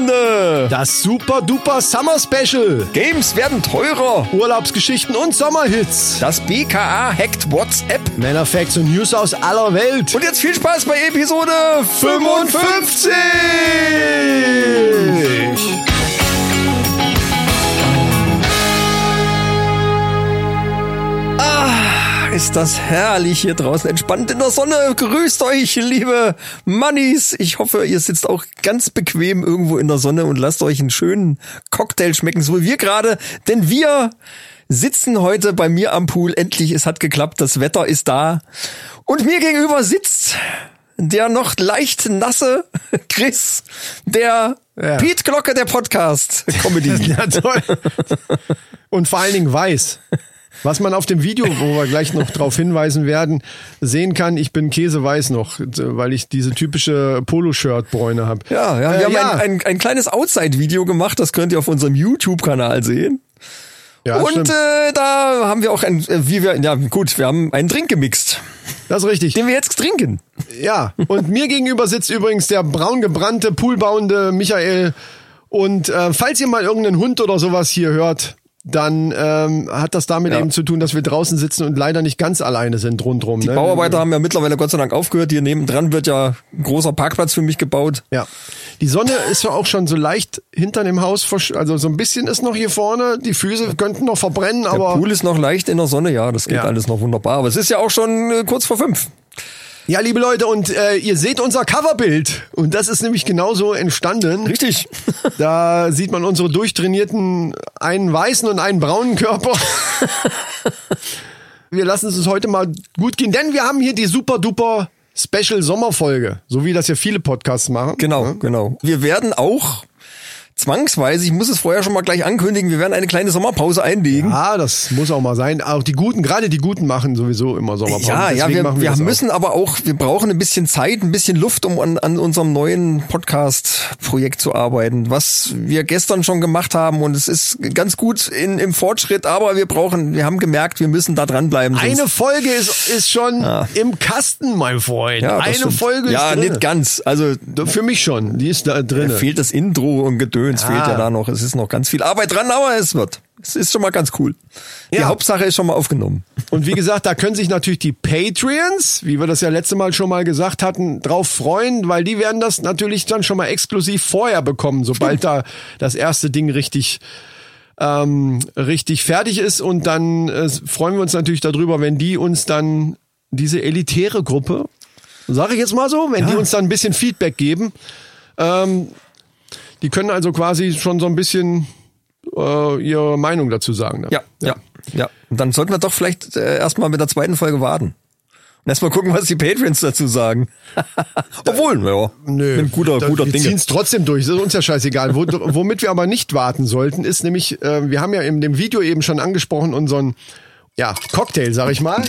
Männerrunde. Das Super Duper Summer Special. Games werden teurer. Urlaubsgeschichten und Sommerhits. Das BKA hackt WhatsApp. Männerfacts und News aus aller Welt. Und jetzt viel Spaß bei Episode 55. Ah, Ist das herrlich hier draußen, entspannt in der Sonne. Grüßt euch, liebe Mannis. Ich hoffe, ihr sitzt auch ganz bequem irgendwo in der Sonne und lasst euch einen schönen Cocktail schmecken, so wie wir gerade. Denn wir sitzen heute bei mir am Pool. Endlich, es hat geklappt, das Wetter ist da. Und mir gegenüber sitzt der noch leicht nasse Chris, der Ja. Pete Glocke der Podcast Comedy. Ja, toll. Und vor allen Dingen weiß. Was man auf dem Video, wo wir gleich noch darauf hinweisen werden, sehen kann, ich bin käseweiß noch, weil ich diese typische Poloshirt-Bräune habe. Ja, ja, wir Äh, haben ja. Ein, ein, ein kleines Outside-Video gemacht, das könnt ihr auf unserem YouTube-Kanal sehen. Ja, Und stimmt. äh, da haben wir auch ein, äh, wie wir, ja gut, wir haben einen Drink gemixt, das ist richtig. den wir jetzt trinken. Ja, und mir gegenüber sitzt übrigens der braun gebrannte, poolbauende Michael. Und äh, falls ihr mal irgendeinen Hund oder sowas hier hört, dann ähm, hat das damit Ja. eben zu tun, dass wir draußen sitzen und leider nicht ganz alleine sind rundrum. Die ne? Bauarbeiter haben ja mittlerweile Gott sei Dank aufgehört. Hier nebendran wird ja ein großer Parkplatz für mich gebaut. Ja. Die Sonne ist ja auch schon so leicht hinter dem Haus, versch- also so ein bisschen ist noch hier vorne. Die Füße könnten noch verbrennen, Der aber Pool ist noch leicht in der Sonne, ja, das geht Ja. alles noch wunderbar. Aber es ist ja auch schon äh, kurz vor fünf. Ja, liebe Leute, und äh, ihr seht unser Coverbild und das ist nämlich genauso entstanden. Richtig. Da sieht man unsere durchtrainierten, einen weißen und einen braunen Körper. wir lassen es uns heute mal gut gehen, denn wir haben hier die super duper Special Sommerfolge, so wie das ja viele Podcasts machen. Genau, genau. Wir werden auch zwangsweise, ich muss es vorher schon mal gleich ankündigen, wir werden eine kleine Sommerpause einlegen. Ah, das muss auch mal sein. Auch die Guten, gerade die Guten machen sowieso immer Sommerpause. Ja, ja, Deswegen wir, machen wir, das auch. müssen aber auch, wir brauchen ein bisschen Zeit, ein bisschen Luft, um an, an unserem neuen Podcast-Projekt zu arbeiten, was wir gestern schon gemacht haben und es ist ganz gut in, im Fortschritt, aber wir brauchen, wir haben gemerkt, wir müssen da dranbleiben. sonst- Eine Folge ist, ist schon im Kasten, mein Freund. ja, Eine stimmt. Folge Ja, ist drin. nicht ganz. Also Für mich schon, die ist da drin. fehlt das Intro und Gedöns, Ah. fehlt ja da noch. Es ist noch ganz viel Arbeit dran, aber es wird. Es ist schon mal ganz cool. Die Ja. Hauptsache ist schon mal aufgenommen. Und wie gesagt, da können sich natürlich die Patreons, wie wir das ja letzte Mal schon mal gesagt hatten, drauf freuen, weil die werden das natürlich dann schon mal exklusiv vorher bekommen, sobald da das erste Ding richtig ähm, richtig fertig ist. Und dann äh, freuen wir uns natürlich darüber, wenn die uns dann diese elitäre Gruppe, sage ich jetzt mal so, wenn die uns dann ein bisschen Feedback geben. Ähm, die können also quasi schon so ein bisschen äh, ihre Meinung dazu sagen. ne? Ja, ja, ja. Und dann sollten wir doch vielleicht äh, erstmal mit der zweiten Folge warten. Und erstmal gucken, was die Patreons dazu sagen. Obwohl, ja, Nö, ein guter, da, guter wir Ding. ziehen es trotzdem durch, das ist uns ja scheißegal. Wo, womit wir aber nicht warten sollten, ist nämlich, äh, wir haben ja in dem Video eben schon angesprochen, unseren ja, Cocktail, sag ich mal.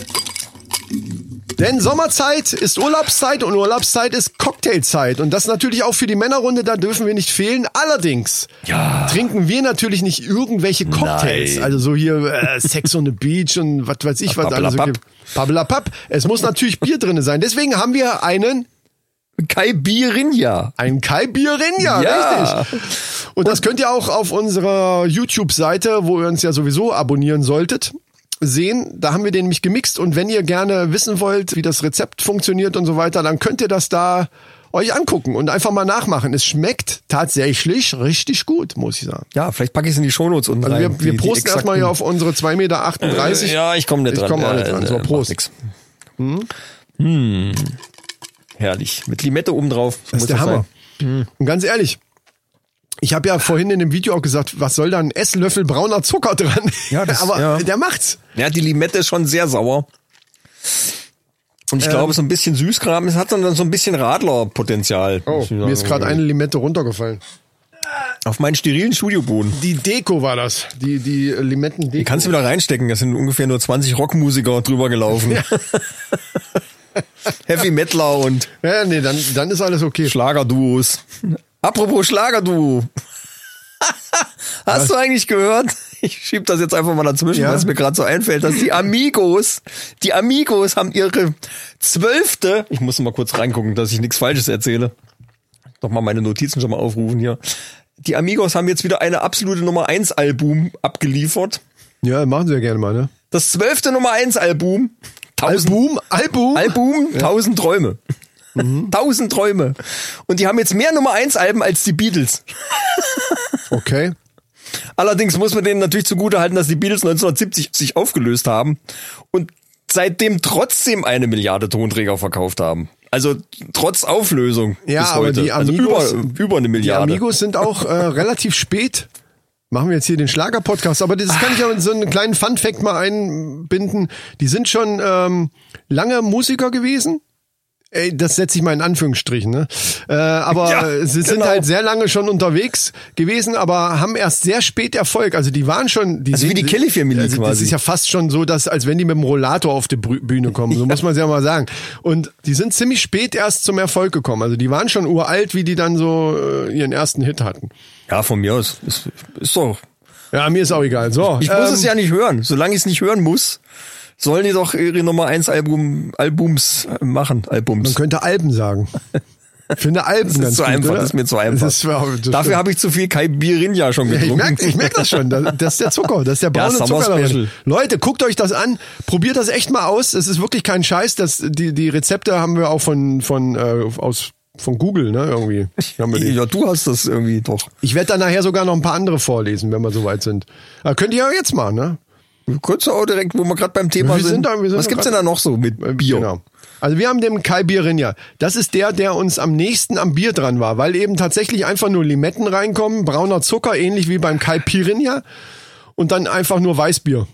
Denn Sommerzeit ist Urlaubszeit und Urlaubszeit ist Cocktailzeit. Und das natürlich auch für die Männerrunde, da dürfen wir nicht fehlen. Allerdings Ja. trinken wir natürlich nicht irgendwelche Cocktails. Nein. Also so hier äh, Sex on the Beach und was weiß ich, was alles so gibt. Pappelapapp. Es muss natürlich Bier drinne sein. Deswegen haben wir einen Kai Birinja. ein Kai Bierinja, Ja. richtig. Und das könnt ihr auch auf unserer YouTube-Seite, wo ihr uns ja sowieso abonnieren solltet, sehen. Da haben wir den nämlich gemixt. Und wenn ihr gerne wissen wollt, wie das Rezept funktioniert und so weiter, dann könnt ihr das da euch angucken und einfach mal nachmachen. Es schmeckt tatsächlich richtig gut, muss ich sagen. Ja, vielleicht packe ich es in die Shownotes unten Also rein. wir, wir Die- die posten erstmal hier auf unsere 2,38 Meter. Äh, ja, ich komme nicht Ich dran. komme auch nicht dran. äh, So, Prost. nix. Hm. Herrlich. Mit Limette oben drauf. So Das ist der Hammer. Und ganz ehrlich, ich habe ja vorhin in dem Video auch gesagt, was soll da ein Esslöffel brauner Zucker dran? Ja, das- aber ja. der macht's. Ja, die Limette ist schon sehr sauer. Und ich glaube, so ein bisschen Süßkram, es hat dann so ein bisschen Radlerpotenzial. Oh, mir ist gerade eine Limette runtergefallen. Auf meinen sterilen Studioboden. Die Deko war das. Die, die Limetten-Deko. Kannst du wieder reinstecken, da sind ungefähr nur 20 Rockmusiker drüber gelaufen. Heavy Metaler und Ja, nee, dann, dann ist alles okay. Schlagerduos. Apropos Schlagerduo. Hast du eigentlich gehört? Ich schieb das jetzt einfach mal dazwischen, Ja. weil es mir gerade so einfällt, dass die Amigos, die Amigos haben ihre zwölfte, ich muss mal kurz reingucken, dass ich nichts Falsches erzähle. Doch mal meine Notizen schon mal aufrufen hier. Die Amigos haben jetzt wieder eine absolute Nummer 1 Album abgeliefert. Ja, machen sie ja gerne mal, ne? Das zwölfte Nummer 1 Album. Tausend Album? Album? Album, tausend Träume. Mhm. Tausend Träume. Und die haben jetzt mehr Nummer 1 Alben als die Beatles. Okay. Allerdings muss man denen natürlich zugutehalten, dass die Beatles 1970 sich aufgelöst haben und seitdem trotzdem eine Milliarde Tonträger verkauft haben. Also trotz Auflösung Ja, bis aber heute. die also Amigos, über, über eine die Milliarde. Amigos sind auch äh, relativ spät. Machen wir jetzt hier den Schlager-Podcast, aber das kann ich ja in so einen kleinen Fun-Fact mal einbinden. Die sind schon ähm, lange Musiker gewesen. Ey, das setze ich mal in Anführungsstrichen, ne? Äh, aber Ja, sie sind genau. halt sehr lange schon unterwegs gewesen, aber haben erst sehr spät Erfolg. Also die waren schon, die Also wie sind- die Kelly Family also Das quasi. ist ja fast schon so, dass als wenn die mit dem Rollator auf die Bühne kommen. So muss man es ja mal sagen. Und die sind ziemlich spät erst zum Erfolg gekommen. Also die waren schon uralt, wie die dann so äh, ihren ersten Hit hatten. Ja, von mir aus. Ist, ist doch. Ja, mir ist auch egal. So, Ich muss ähm, es ja nicht hören. Solange ich es nicht hören muss, sollen die doch ihre Nummer 1 Album, Albums machen. Man Albums. könnte Alben sagen. Ich finde Alben Das ganz ist zu gut, einfach, oder? das ist mir zu einfach. Das ist, das Dafür habe ich zu viel Kai Birinja schon ich getrunken. merke ich merk das schon. Das, ist der Zucker. Das ist der braune Ja, Zucker. Special. Leute, guckt euch das an. Probiert das echt mal aus. Das ist wirklich kein Scheiß. Das, die, die Rezepte haben wir auch von, von, äh, aus, von Google, ne, irgendwie. Ja, du hast das irgendwie doch. Ich werde dann nachher sogar noch ein paar andere vorlesen, wenn wir soweit sind. Aber könnt ihr ja jetzt mal, ne? Kurz auch direkt, wo wir gerade beim Thema Wir sind. sind da- wir sind Was gibt's denn da noch so mit Bier? Genau. Also wir haben den Kai Bierinja. Das ist der, der uns am nächsten am Bier dran war, weil eben tatsächlich einfach nur Limetten reinkommen, brauner Zucker, ähnlich wie beim Kai Pirinha und dann einfach nur Weißbier.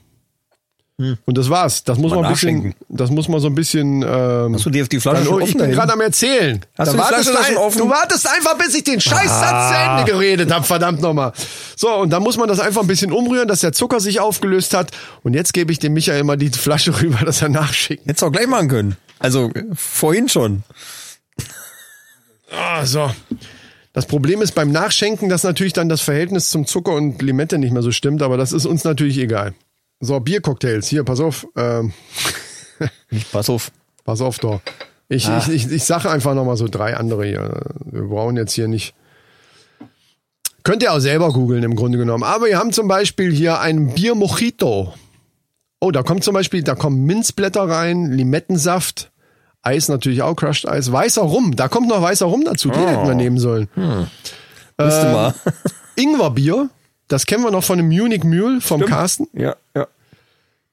Und das war's. Das muss Hm. Mal man ein bisschen, das muss man so ein bisschen. Ähm, Hast du die, die Flasche dann, schon oh, ich offen? bin gerade am erzählen. Hast Da du die wartest Flasche ein- offen? Du wartest einfach, bis ich den Scheißsatz zu Ende geredet habe, verdammt nochmal. So, und dann muss man das einfach ein bisschen umrühren, dass der Zucker sich aufgelöst hat. Und jetzt gebe ich dem Michael mal die Flasche rüber, dass er nachschickt. Hättest du auch gleich machen können. Also vorhin schon. Ah, so. Das Problem ist beim Nachschenken, dass natürlich dann das Verhältnis zum Zucker und Limette nicht mehr so stimmt, aber das ist uns natürlich egal. So, Biercocktails. Hier, pass auf. Ähm, Pass auf. pass auf, doch. Ich, ich, ich, ich sage einfach nochmal so drei andere hier. Wir brauchen jetzt hier nicht. Könnt ihr auch selber googeln im Grunde genommen. Aber wir haben zum Beispiel hier ein Bier Mojito. Oh, da kommt zum Beispiel, da kommen Minzblätter rein, Limettensaft, Eis natürlich auch, Crushed Eis, weißer Rum. Da kommt noch weißer Rum dazu. Den hätten wir nehmen sollen. Müsste mal. Ingwerbier, das kennen wir noch von dem Munich Mule vom Carsten. Ja, ja.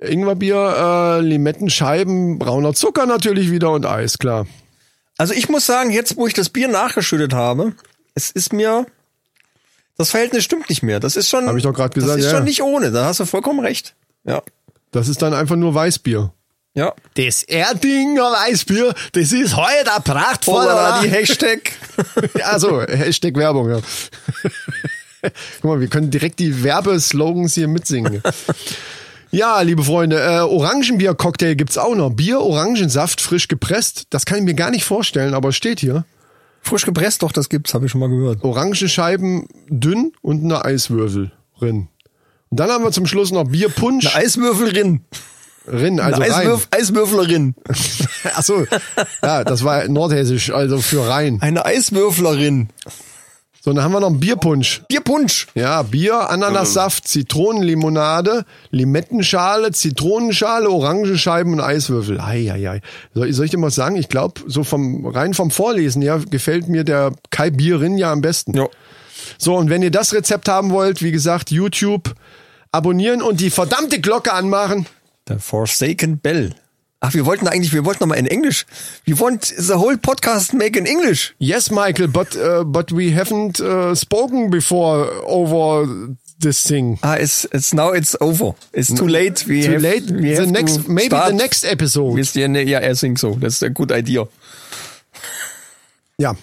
Ingwerbier, äh, Limettenscheiben, brauner Zucker natürlich wieder und Eis, klar. Also ich muss sagen, jetzt wo ich das Bier nachgeschüttet habe, es ist mir das Verhältnis stimmt nicht mehr. Das ist schon Hab ich doch grad gesagt, Das ist ja. schon nicht ohne, da hast du vollkommen recht. Ja. Das ist dann einfach nur Weißbier. Ja. Das Erdinger Weißbier, das ist heute ein prachtvoller. Die Hashtag. also, Hashtag Werbung, ja. Guck mal, wir können direkt die Werbeslogans hier mitsingen. Ja, liebe Freunde, äh, Orangenbier-Cocktail gibt's auch noch. Bier, Orangensaft, frisch gepresst. Das kann ich mir gar nicht vorstellen, aber es steht hier. Frisch gepresst, doch, das gibt's, habe ich schon mal gehört. Orangenscheiben dünn und eine Eiswürfel rin. Und dann haben wir zum Schluss noch Bierpunsch Eine Eiswürfelrin. rin, also Eine rein. Eiswürf Eiswürflerin. Ach so, ja, das war nordhessisch, also für rein. Eine Eiswürflerin. So, dann haben wir noch einen Bierpunsch. Bierpunsch. Ja, Bier, Ananassaft, Zitronenlimonade, Limettenschale, Zitronenschale, Orangenscheiben und Eiswürfel. Ei, ei, ei. Soll, soll ich dir mal sagen, ich glaube, so vom rein vom Vorlesen her gefällt mir der Kai Bierin ja am besten. Ja. So, und wenn ihr das Rezept haben wollt, wie gesagt, YouTube abonnieren und die verdammte Glocke anmachen. The Forsaken Bell. Ach, wir wollten eigentlich, wir wollten noch mal in Englisch. We want the whole podcast make in English. Yes, Michael, but uh, but we haven't uh, spoken before over this thing. Ah, it's, it's now it's over. It's too late. We Too have, late. We The have next, maybe start the next episode. Yeah, I think so. That's a good idea. Ja.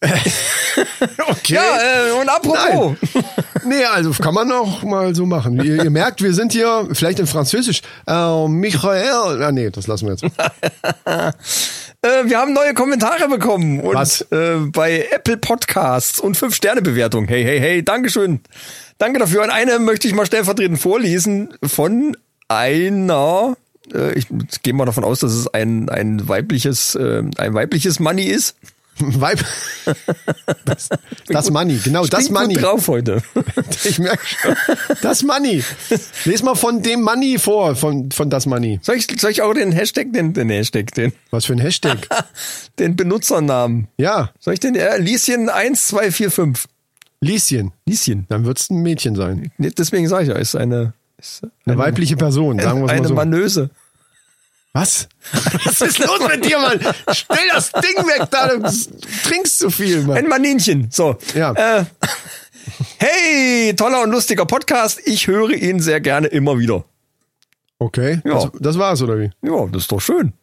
okay. Ja, äh, und apropos. Nee, also kann man auch mal so machen. Ihr, ihr merkt, wir sind hier vielleicht in Französisch. Äh, Michael. Ah, nee, das lassen wir jetzt. Äh, wir haben neue Kommentare bekommen und Was? Äh, bei Apple Podcasts und 5 Sterne Bewertung. Hey, hey, hey, Dankeschön. Danke dafür. Und eine möchte ich mal stellvertretend vorlesen von einer äh, ich gehe mal davon aus, dass es ein ein weibliches äh, ein weibliches Money ist. Weib. Das, das Money, genau, Ich das bin gut Money. drauf heute. Ich merke schon. Das Money. Lies mal von dem Money vor, von, von das Money. Soll ich, soll ich auch den Hashtag, den, den Hashtag, den, Was für ein Hashtag. den Benutzernamen? Ja, Soll ich den, äh, Lieschen 1245. Lieschen. Lieschen. Dann wird's ein Mädchen sein. Deswegen sage ich ja, ist eine, ist Eine weibliche Person, sagen wir eine mal so. Manöse. Was? Was ist los mit dir, Mann? Stell das Ding weg da, du trinkst zu viel, Mann. Ein Maninchen. So. Ja. Äh, hey, toller und lustiger Podcast. Ich höre ihn sehr gerne immer wieder. Okay, Ja. das, das war's, oder wie? Ja, das ist doch schön.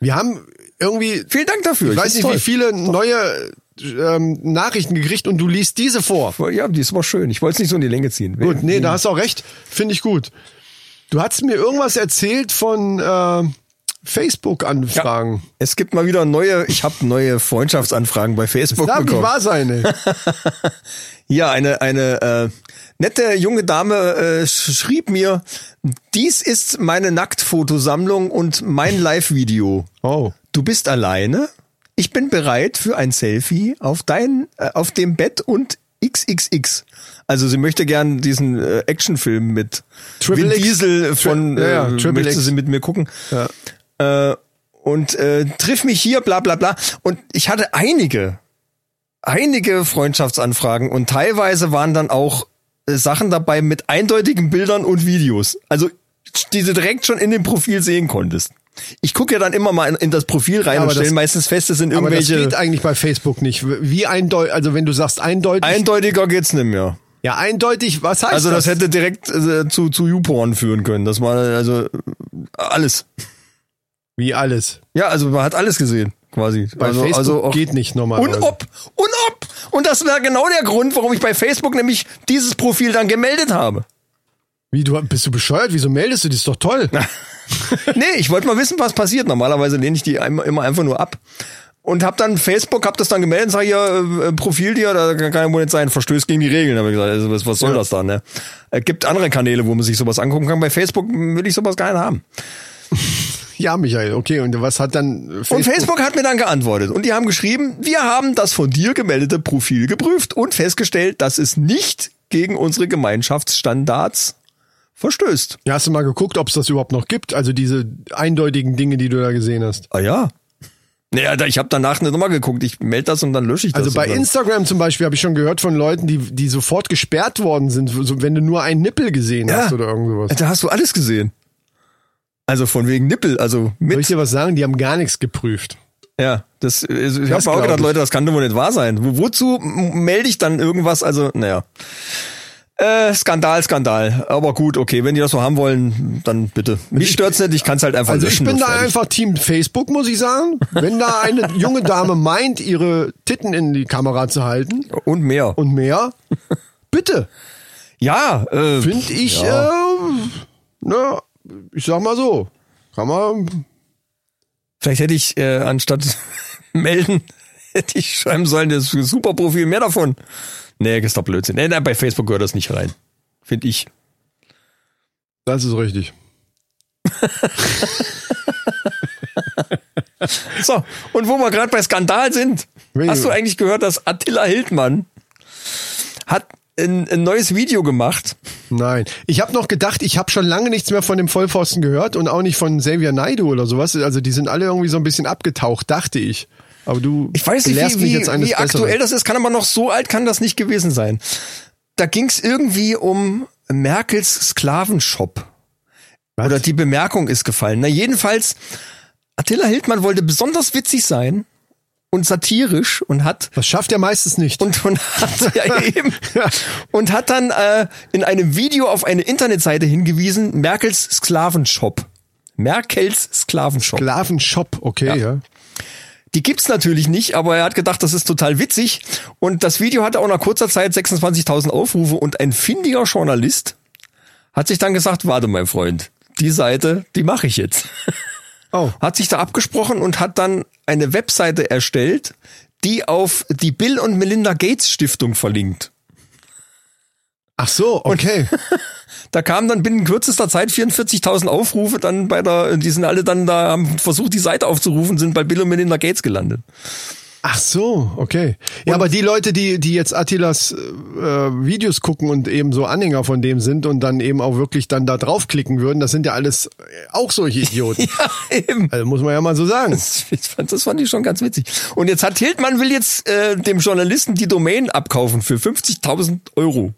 Wir haben irgendwie, Vielen Dank dafür. ich weiß nicht, wie viele neue ähm, Nachrichten gekriegt und du liest diese vor. Ja, die ist aber schön. Ich wollte es nicht so in die Länge ziehen. Gut, nee, da hast du auch recht. Finde ich gut. Du hast mir irgendwas erzählt von äh, Facebook-Anfragen. Es gibt mal wieder neue, ich habe neue Freundschaftsanfragen bei Facebook Das darf nicht bekommen. wahr sein, ey. Ja, eine, eine äh, nette junge Dame äh, sch- schrieb mir, dies ist meine Nacktfotosammlung und mein Live-Video. Oh. Du bist alleine? Ich bin bereit für ein Selfie auf dein, äh, auf dem Bett und XXX. Also sie möchte gern diesen äh, Actionfilm mit Triple Vin. Diesel von Tri- ja, ja, äh, Triple möchte sie mit mir gucken. Ja. Äh, und äh, triff mich hier, bla bla bla. Und ich hatte einige, einige Freundschaftsanfragen und teilweise waren dann auch äh, Sachen dabei mit eindeutigen Bildern und Videos. Also die du direkt schon in dem Profil sehen konntest. Ich gucke ja dann immer mal in, in das Profil rein Ja, und stelle meistens fest, es sind Aber das irgendwelche. geht eigentlich bei Facebook nicht. Wie eindeutig, also wenn du sagst eindeutig, Eindeutiger geht's nicht mehr. Ja eindeutig, was heißt Also das das? hätte direkt äh, zu zu YouPorn führen können. Das war also alles. Wie alles. Ja, also man hat alles gesehen quasi. Bei also, Facebook also geht nicht Und normalerweise. ob, und ob. Und das war genau der Grund, warum ich bei Facebook nämlich dieses Profil dann gemeldet habe. Wie, du bist du bescheuert? Wieso meldest du? Das ist doch toll. nee, ich wollte mal wissen, was passiert. Normalerweise lehne ich die immer einfach nur ab. Und hab dann Facebook, hab das dann gemeldet, sag ja, äh, Profil dir, da kann ja wohl nicht sein, verstößt gegen die Regeln. Hab ich gesagt, also was, was soll Ja. das da, ne? Es gibt andere Kanäle, wo man sich sowas angucken kann. Bei Facebook will ich sowas gar nicht haben. Ja, Michael, okay. Und was hat dann Facebook? Und Facebook hat mir dann geantwortet. Und die haben geschrieben, wir haben das von dir gemeldete Profil geprüft und festgestellt, dass es nicht gegen unsere Gemeinschaftsstandards verstößt. Ja, hast du mal geguckt, ob es das überhaupt noch gibt? Also diese eindeutigen Dinge, die du da gesehen hast. Ah ja. Naja, ich habe danach nicht nochmal geguckt. Ich melde das und dann lösche ich das. Also bei Instagram zum Beispiel habe ich schon gehört von Leuten, die, die sofort gesperrt worden sind, so, wenn du nur einen Nippel gesehen Ja. hast oder irgend sowas. Da hast du alles gesehen. Also von wegen Nippel, also Soll ich mit. dir was sagen? Die haben gar nichts geprüft. Ja, das, also ich habe auch gedacht, ich. Leute, das kann doch wohl nicht wahr sein. Wo, wozu melde ich dann irgendwas? Also, naja. Äh, Skandal, Skandal. Aber gut, okay, wenn die das so haben wollen, dann bitte. Mich stört's nicht, ich kann's halt einfach Also ich löschen. bin und da fertig. einfach Team Facebook, muss ich sagen. Wenn da eine junge Dame meint, ihre Titten in die Kamera zu halten Und mehr. und mehr, bitte. ja, äh, Finde ich, Ja. äh, na, ich sag mal so, kann man, vielleicht hätte ich äh, anstatt melden, hätte ich schreiben sollen, das ist ein super Profil, mehr davon. Nee, ist doch Blödsinn. Nee, nein, bei Facebook gehört das nicht rein. Finde ich. das ist richtig. So, und wo wir gerade bei Skandal sind, Wie? hast du eigentlich gehört, dass Attila Hildmann hat ein, ein neues Video gemacht? Nein. Ich habe noch gedacht, ich habe schon lange nichts mehr von dem Vollpfosten gehört und auch nicht von Xavier Naidu oder sowas. Also die sind alle irgendwie so ein bisschen abgetaucht, dachte ich. Aber du Ich weiß nicht, wie, wie, wie aktuell das ist, kann aber noch so alt kann das nicht gewesen sein. Da ging es irgendwie um Merkels Sklavenshop. Was? Oder die Bemerkung ist gefallen. Na jedenfalls, Attila Hildmann wollte besonders witzig sein und satirisch und hat Das schafft er meistens nicht. und, und hat ja eben und hat dann äh, in einem Video auf eine Internetseite hingewiesen, Merkels Sklavenshop. Merkels Sklavenshop. Sklavenshop, okay, ja. Die gibt's natürlich nicht, aber er hat gedacht, das ist total witzig. Und das Video hatte auch nach kurzer Zeit 26.000 Aufrufe und ein findiger Journalist hat sich dann gesagt, warte mein Freund, die Seite, die mache ich jetzt. Oh. Hat sich da abgesprochen und hat dann eine Webseite erstellt, die auf die Bill und Melinda Gates Stiftung verlinkt. Ach so, okay. Da kamen dann binnen kürzester Zeit 44.000 Aufrufe dann bei der, die sind alle dann da, haben versucht, die Seite aufzurufen, sind bei Bill und Melinda Gates gelandet. Ach so, okay. Ja, aber die Leute, die die jetzt Attilas äh, Videos gucken und eben so Anhänger von dem sind und dann eben auch wirklich dann da draufklicken würden, das sind ja alles auch solche Idioten. Ja, eben. Also muss man ja mal so sagen. Das, das fand ich schon ganz witzig. Und jetzt hat Hildmann will jetzt äh, dem Journalisten die Domain abkaufen für 50.000 Euro.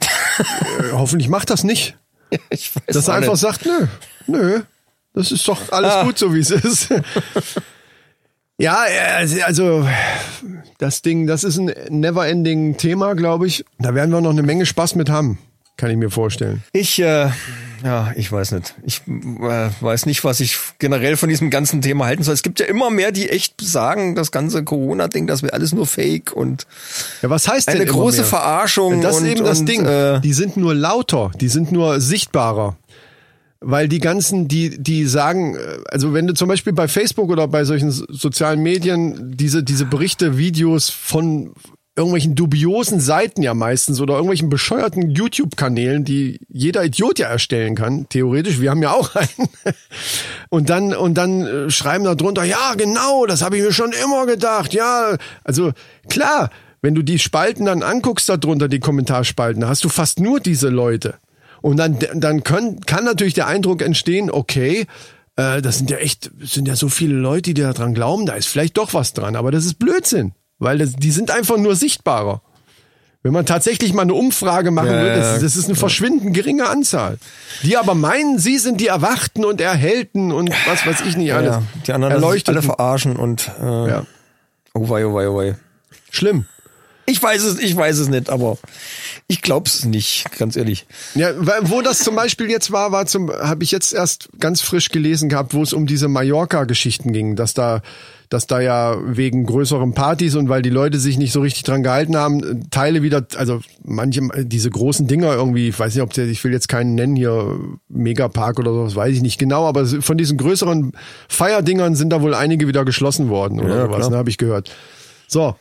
Äh, Hoffentlich macht das nicht. Ich weiß Dass er einfach nicht. sagt, nö, nö, das ist doch alles Ah. gut so, wie es ist. ja, äh, also das Ding, das ist ein never-ending Thema, glaube ich. Da werden wir noch eine Menge Spaß mit haben, kann ich mir vorstellen. Ich, äh, ja, ich weiß nicht. Ich äh, weiß nicht, was ich generell von diesem ganzen Thema halten soll. Es gibt ja immer mehr, die echt sagen, das ganze Corona-Ding, das wäre alles nur Fake und Ja, was heißt denn eine immer große mehr? Verarschung. Das ist und, eben das und, Ding. Äh, die sind nur lauter, die sind nur sichtbarer. Weil die ganzen, die, die sagen, äh, also wenn du zum Beispiel bei Facebook oder bei solchen so- sozialen Medien diese, diese Berichte, Videos von irgendwelchen dubiosen Seiten ja meistens oder irgendwelchen bescheuerten YouTube-Kanälen, die jeder Idiot ja erstellen kann, theoretisch, wir haben ja auch einen. Und dann, und dann äh, schreiben da drunter, ja, genau, das habe ich mir schon immer gedacht, ja. Also klar, wenn du die Spalten dann anguckst da drunter, die Kommentarspalten, hast du fast nur diese Leute. Und dann, dann können, kann natürlich der Eindruck entstehen, okay, äh, das sind ja echt, sind ja so viele Leute, die daran glauben, da ist vielleicht doch was dran, aber das ist Blödsinn, weil das, die sind einfach nur sichtbarer. Wenn man tatsächlich mal eine Umfrage machen Ja, würde, ja, das, das ist eine verschwindend geringe Anzahl. Die aber meinen, sie sind die Erwachten und Erhellten und was weiß ich nicht alles. ja, die anderen sich alle Erleuchteten. verarschen und äh, Ja. oh wei, oh wei, oh wei. Schlimm. Ich weiß es, ich weiß es nicht, aber ich glaub's nicht, ganz ehrlich. Ja, wo das zum Beispiel jetzt war, war zum, habe ich jetzt erst ganz frisch gelesen gehabt, wo es um diese Mallorca-Geschichten ging, dass da, dass da ja wegen größeren Partys und weil die Leute sich nicht so richtig dran gehalten haben, Teile wieder, also manche, diese großen Dinger irgendwie, ich weiß nicht, ob der, ich will jetzt keinen nennen hier, Megapark oder so, das weiß ich nicht genau, aber von diesen größeren Feierdingern sind da wohl einige wieder geschlossen worden oder Ja, sowas, klar. ne, habe ich gehört. So,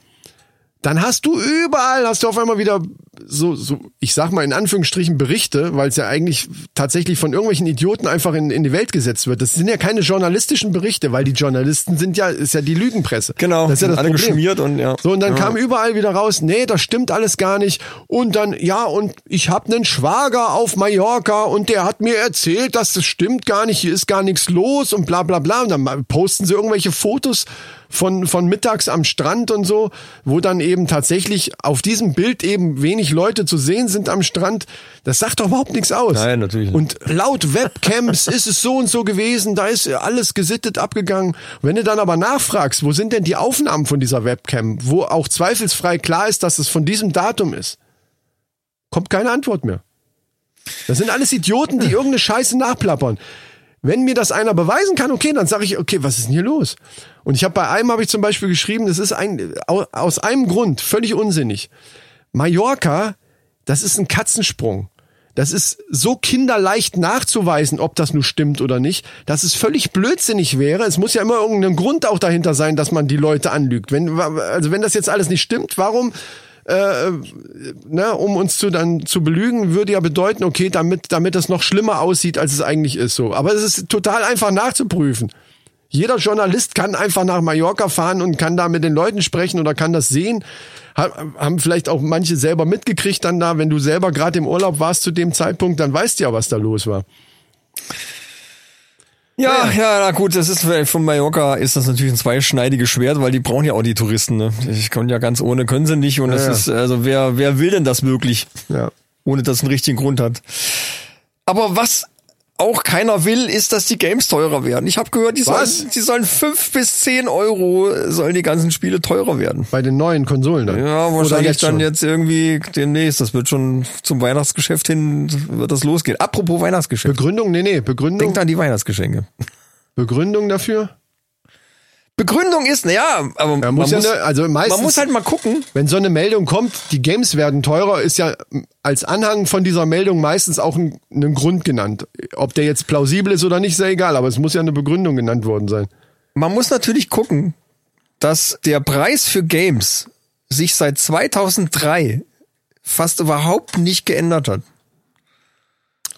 dann hast du überall, hast du auf einmal wieder so, so ich sag mal in Anführungsstrichen Berichte, weil es ja eigentlich tatsächlich von irgendwelchen Idioten einfach in, in die Welt gesetzt wird. Das sind ja keine journalistischen Berichte, weil die Journalisten sind ja, ist ja die Lügenpresse. Genau, das ist ja das alle Problem. geschmiert und ja. So, und dann Ja. kam überall wieder raus, nee, das stimmt alles gar nicht. Und dann, ja, und ich habe einen Schwager auf Mallorca und der hat mir erzählt, dass das stimmt gar nicht, hier ist gar nichts los und bla bla bla. Und dann posten sie irgendwelche Fotos von, von mittags am Strand und so, wo dann eben tatsächlich auf diesem Bild eben wenig Leute zu sehen sind am Strand. Das sagt doch überhaupt nichts aus. Nein, natürlich nicht. Und laut Webcams ist es so und so gewesen, da ist alles gesittet abgegangen. Wenn du dann aber nachfragst, wo sind denn die Aufnahmen von dieser Webcam, wo auch zweifelsfrei klar ist, dass es von diesem Datum ist, kommt keine Antwort mehr. Das sind alles Idioten, die irgendeine Scheiße nachplappern. Wenn mir das einer beweisen kann, okay, dann sage ich, okay, was ist denn hier los? Und ich habe bei einem habe ich zum Beispiel geschrieben, das ist ein au- aus einem Grund völlig unsinnig. Mallorca, das ist ein Katzensprung. Das ist so kinderleicht nachzuweisen, ob das nun stimmt oder nicht, dass es völlig blödsinnig wäre. Es muss ja immer irgendein Grund auch dahinter sein, dass man die Leute anlügt. Wenn, also wenn das jetzt alles nicht stimmt, warum, äh, ne, um uns zu dann zu belügen, würde ja bedeuten, okay, damit, damit es noch schlimmer aussieht, als es eigentlich ist so. Aber es ist total einfach nachzuprüfen. Jeder Journalist kann einfach nach Mallorca fahren und kann da mit den Leuten sprechen oder kann das sehen. Ha- Haben vielleicht auch manche selber mitgekriegt dann da, wenn du selber gerade im Urlaub warst zu dem Zeitpunkt, dann weißt du ja, was da los war. Ja, ja, na gut, das ist von Mallorca ist das natürlich ein zweischneidiges Schwert, weil die brauchen ja auch die Touristen. Ne? Ich kann ja ganz ohne können sie nicht und das Ja. ist also wer wer will denn das wirklich, Ja. ohne dass es einen richtigen Grund hat. Aber was auch keiner will, ist, dass die Games teurer werden. Ich habe gehört, die sollen, die sollen fünf bis zehn Euro sollen die ganzen Spiele teurer werden. Bei den neuen Konsolen dann. Ja, wahrscheinlich jetzt dann schon? jetzt irgendwie demnächst. Das wird schon zum Weihnachtsgeschäft hin, wird das losgehen. Apropos Weihnachtsgeschäft. Begründung? Nee, nee, Begründung. Denkt an die Weihnachtsgeschenke. Begründung dafür? Begründung ist, naja, aber man, muss muss, ja ne- also meistens- man muss halt mal gucken. Wenn so eine Meldung kommt, die Games werden teurer, ist ja als Anhang von dieser Meldung meistens auch ein, ein Grund genannt. Ob der jetzt plausibel ist oder nicht, ist ja egal, aber es muss ja eine Begründung genannt worden sein. Man muss natürlich gucken, dass der Preis für Games sich seit 2003 fast überhaupt nicht geändert hat.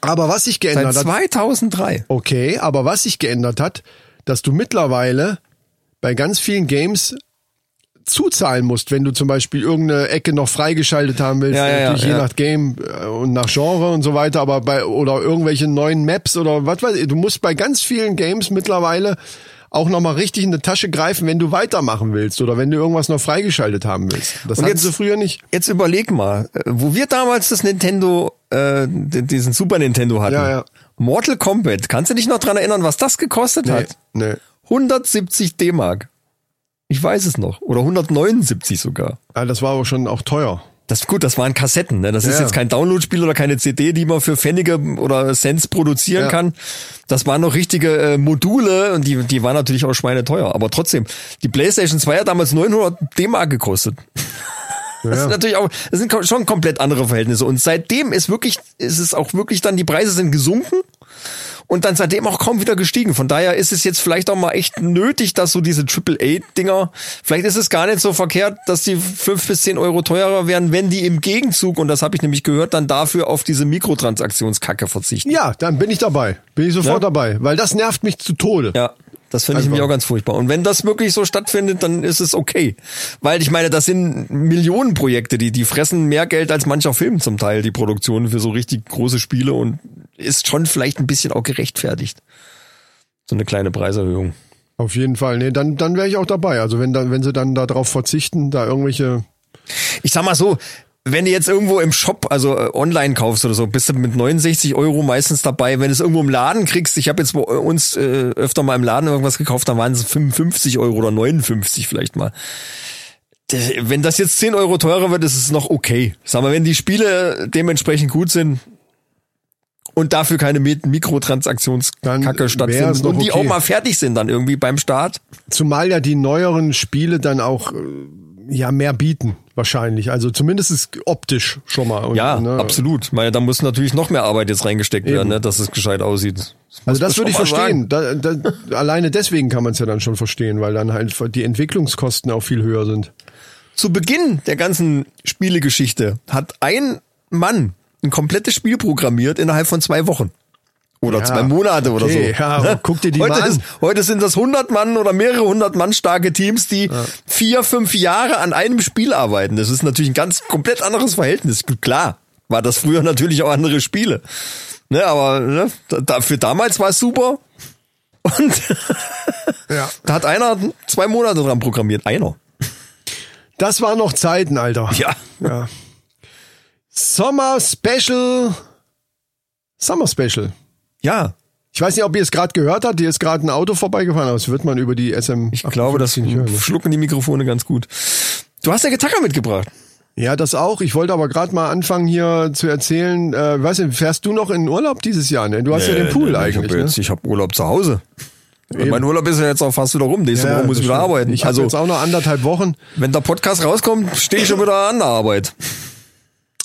Aber was sich Seit geändert hat, 2003. okay, aber was sich geändert hat, dass du mittlerweile bei ganz vielen Games zuzahlen musst, wenn du zum Beispiel irgendeine Ecke noch freigeschaltet haben willst, Ja, ja, ja, natürlich je ja. nach Game äh, und nach Genre und so weiter, aber bei oder irgendwelche neuen Maps oder was weiß ich, du musst bei ganz vielen Games mittlerweile auch nochmal richtig in die Tasche greifen, wenn du weitermachen willst oder wenn du irgendwas noch freigeschaltet haben willst. Das Und hatten jetzt- sie früher nicht. Jetzt überleg mal, äh, wo wir damals das Nintendo, äh, diesen Super Nintendo hatten. Ja, ja. Mortal Kombat, kannst du dich noch dran erinnern, was das gekostet Nee, hat? nee. 170 D-Mark. Ich weiß es noch. Oder 179 sogar. Ja, das war aber schon auch teuer. Das gut, das waren Kassetten. Ne? Das ist Ja. jetzt kein Downloadspiel oder keine CD, die man für Pfennige oder Cents produzieren Ja. kann. Das waren noch richtige äh, Module und die, die waren natürlich auch schweineteuer. Aber trotzdem, die PlayStation 2 hat damals 900 D-Mark gekostet. Das Ja. sind natürlich auch, das sind schon komplett andere Verhältnisse. Und seitdem ist wirklich, ist es auch wirklich dann, die Preise sind gesunken und dann seitdem auch kaum wieder gestiegen. Von daher ist es jetzt vielleicht auch mal echt nötig, dass so diese AAA-Dinger, vielleicht ist es gar nicht so verkehrt, dass die fünf bis zehn Euro teurer werden, wenn die im Gegenzug, und das habe ich nämlich gehört, dann dafür auf diese Mikrotransaktionskacke verzichten. Ja, dann bin ich dabei. Bin ich sofort Ja. dabei, weil das nervt mich zu Tode. Ja, das finde ich nämlich auch ganz furchtbar. Und wenn das wirklich so stattfindet, dann ist es okay. Weil ich meine, das sind Millionenprojekte, die, die fressen mehr Geld als mancher Film zum Teil, die Produktion für so richtig große Spiele und ist schon vielleicht ein bisschen auch gerechtfertigt. So eine kleine Preiserhöhung. Auf jeden Fall. Nee, dann, dann wäre ich auch dabei. Also wenn dann, wenn sie dann darauf verzichten, da irgendwelche. Ich sag mal so, wenn du jetzt irgendwo im Shop, also äh, online kaufst oder so, bist du mit 69 Euro meistens dabei. Wenn du es irgendwo im Laden kriegst, ich habe jetzt bei uns äh, öfter mal im Laden irgendwas gekauft, dann waren es 55 Euro oder 59 vielleicht mal. D- Wenn das jetzt 10 Euro teurer wird, ist es noch okay. Sag mal, wenn die Spiele dementsprechend gut sind und dafür keine Mikrotransaktionskacke stattfindet und die okay. auch mal fertig sind dann irgendwie beim Start. Zumal ja die neueren Spiele dann auch äh, ja mehr bieten, wahrscheinlich. Also zumindest ist optisch schon mal. Und, Ja, ne, absolut. Ich meine, da muss natürlich noch mehr Arbeit jetzt reingesteckt werden, ne, dass es gescheit aussieht. Also das würde ich verstehen. Da, da, alleine deswegen kann man es ja dann schon verstehen, weil dann halt die Entwicklungskosten auch viel höher sind. Zu Beginn der ganzen Spielegeschichte hat ein Mann ein komplettes Spiel programmiert innerhalb von zwei Wochen. Oder Ja, zwei Monate oder so. ja, guck dir die heute mal an. Ist, heute sind das 100 Mann oder mehrere hundert Mann starke Teams, die vier, fünf Jahre an einem Spiel arbeiten. Das ist natürlich ein ganz komplett anderes Verhältnis. Klar, war das früher natürlich auch andere Spiele. Ne, aber ne, da, da, für damals war es super. Und Ja. da hat einer zwei Monate dran programmiert. Einer. Das waren noch Zeiten, Alter. Ja. Ja. Summer Special. Summer Special. Ja. Ich weiß nicht, ob ihr es gerade gehört habt. Hier ist gerade ein Auto vorbeigefahren, aber das wird man über die SM. Ich glaube, das ne? schlucken die Mikrofone ganz gut. Du hast ja Gitarre mitgebracht. Ja, das auch. Ich wollte aber gerade mal anfangen hier zu erzählen. Äh, weißt du, fährst du noch in Urlaub dieses Jahr? Ne? Du hast ja den Pool ich eigentlich. Hab Ne? ich habe Urlaub zu Hause. Eben. Mein Urlaub ist ja jetzt auch fast wieder rum. Nächste Woche muss ich wieder stimmt. arbeiten. Ich habe also, jetzt auch noch anderthalb Wochen. wenn der Podcast rauskommt, stehe ich schon wieder an der Arbeit.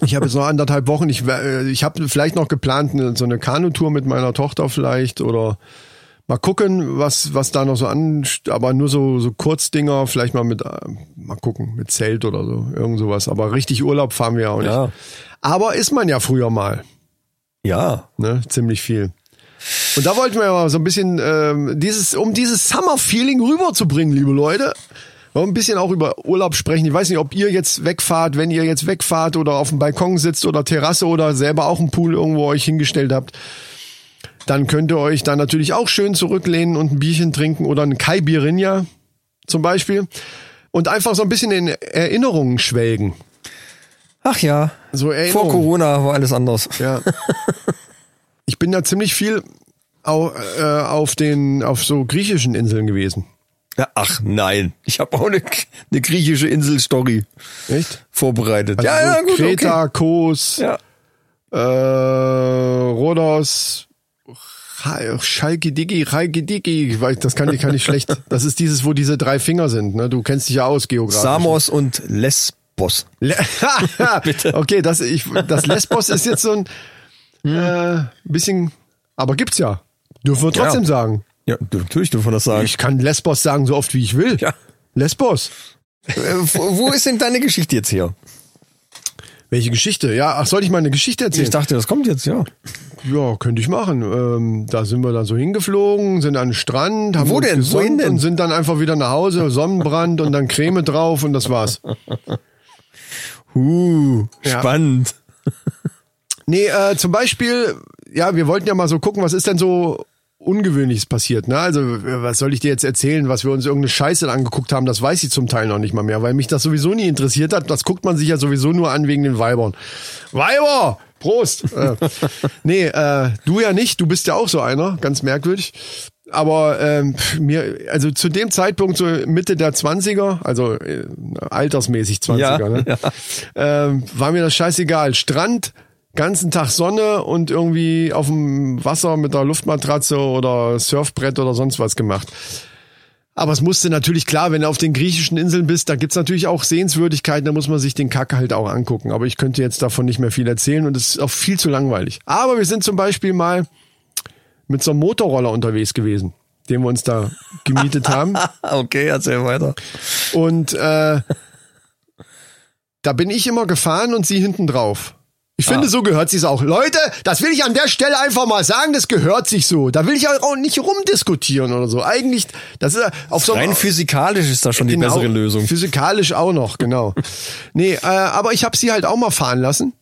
Ich habe jetzt noch anderthalb Wochen. Ich, äh, ich habe vielleicht noch geplant, so eine Kanutour mit meiner Tochter vielleicht oder mal gucken, was was da noch so an, aber nur so so Kurzdinger, vielleicht mal mit äh, mal gucken mit Zelt oder so irgend sowas. Aber richtig Urlaub fahren wir ja auch nicht. Ja. Aber ist man ja früher mal, Ja. ne? Ziemlich viel. Und da wollten wir ja mal so ein bisschen ähm, dieses, um dieses Summer-Feeling rüberzubringen, liebe Leute. Wollen ein bisschen auch über Urlaub sprechen. Ich weiß nicht, ob ihr jetzt wegfahrt, wenn ihr jetzt wegfahrt oder auf dem Balkon sitzt oder Terrasse oder selber auch einen Pool irgendwo euch hingestellt habt. Dann könnt ihr euch da natürlich auch schön zurücklehnen und ein Bierchen trinken oder ein Kai Birinja zum Beispiel. Und einfach so ein bisschen in Erinnerungen schwelgen. Ach ja. So Vor. Corona war alles anders. Ja. Ich bin ja ziemlich viel au, äh, auf den auf so griechischen Inseln gewesen. Ach nein, ich habe auch eine, eine griechische Inselstory Echt? vorbereitet. Also ja, so ja, gut, Kreta, okay. Kos, Ja. äh, Rhodos, Cha- Schalki Digi, Chalki Digi, ich weiß, das kann ich kann ich schlecht. Das ist dieses, wo diese drei Finger sind. Ne? Du kennst dich ja aus geografisch. Samos und Lesbos. Le okay, das, ich, das Lesbos ist jetzt so ein äh, bisschen, aber gibt's ja. Dürfen wir trotzdem Ja. sagen. Ja, natürlich dürfen wir das sagen. Ich kann Lesbos sagen, so oft wie ich will. Ja. Lesbos. Äh, wo ist denn deine Geschichte jetzt her? Welche Geschichte? Ja, ach, soll ich mal eine Geschichte erzählen? Ich dachte, das kommt jetzt, ja. Ja, könnte ich machen. Ähm, da sind wir dann so hingeflogen, sind an den Strand, haben Wo uns denn? gesonnt Wohin denn? und sind dann einfach wieder nach Hause, Sonnenbrand und dann Creme drauf und das war's. Uh, Ja. spannend. Nee, äh, zum Beispiel, ja, wir wollten ja mal so gucken, was ist denn so Ungewöhnliches passiert, ne? Also, was soll ich dir jetzt erzählen, was wir uns irgendeine Scheiße angeguckt haben, das weiß ich zum Teil noch nicht mal mehr, weil mich das sowieso nie interessiert hat. Das guckt man sich ja sowieso nur an wegen den Weibern. Weiber! Prost! äh, nee, äh, du ja nicht, du bist ja auch so einer, ganz merkwürdig. Aber ähm, mir, also zu dem Zeitpunkt, so Mitte der 20er, also äh, altersmäßig 20er, Ja, ne? ähm, war mir das scheißegal. Strand, ganzen Tag Sonne und irgendwie auf dem Wasser mit der Luftmatratze oder Surfbrett oder sonst was gemacht. Aber es musste natürlich klar, wenn du auf den griechischen Inseln bist, da gibt's natürlich auch Sehenswürdigkeiten, da muss man sich den Kack halt auch angucken. Aber ich könnte jetzt davon nicht mehr viel erzählen und es ist auch viel zu langweilig. Aber wir sind zum Beispiel mal mit so einem Motorroller unterwegs gewesen, den wir uns da gemietet haben. Okay, erzähl weiter. Und äh, da bin ich immer gefahren und sie hinten drauf. Ich finde, so gehört sich's auch. Leute, das will ich an der Stelle einfach mal sagen, das gehört sich so. Da will ich auch nicht rumdiskutieren oder so. Eigentlich, das ist auf so Rein physikalisch ist da schon die Genau, bessere Lösung. Physikalisch auch noch, genau. nee, äh, aber ich habe sie halt auch mal fahren lassen.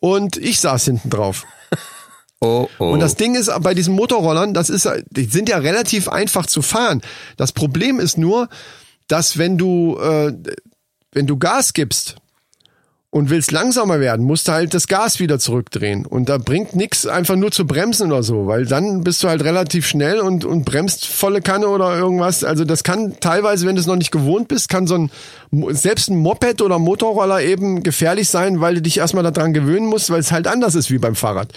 Und ich saß hinten drauf. Oh, oh. Und das Ding ist, bei diesen Motorrollern, das ist, die sind ja relativ einfach zu fahren. Das Problem ist nur, dass wenn du, äh, wenn du Gas gibst und willst langsamer werden, musst du halt das Gas wieder zurückdrehen. Und da bringt nix einfach nur zu bremsen oder so, weil dann bist du halt relativ schnell und, und bremst volle Kanne oder irgendwas. Also das kann teilweise, wenn du es noch nicht gewohnt bist, kann so ein, selbst ein Moped oder Motorroller eben gefährlich sein, weil du dich erstmal daran gewöhnen musst, weil es halt anders ist wie beim Fahrrad.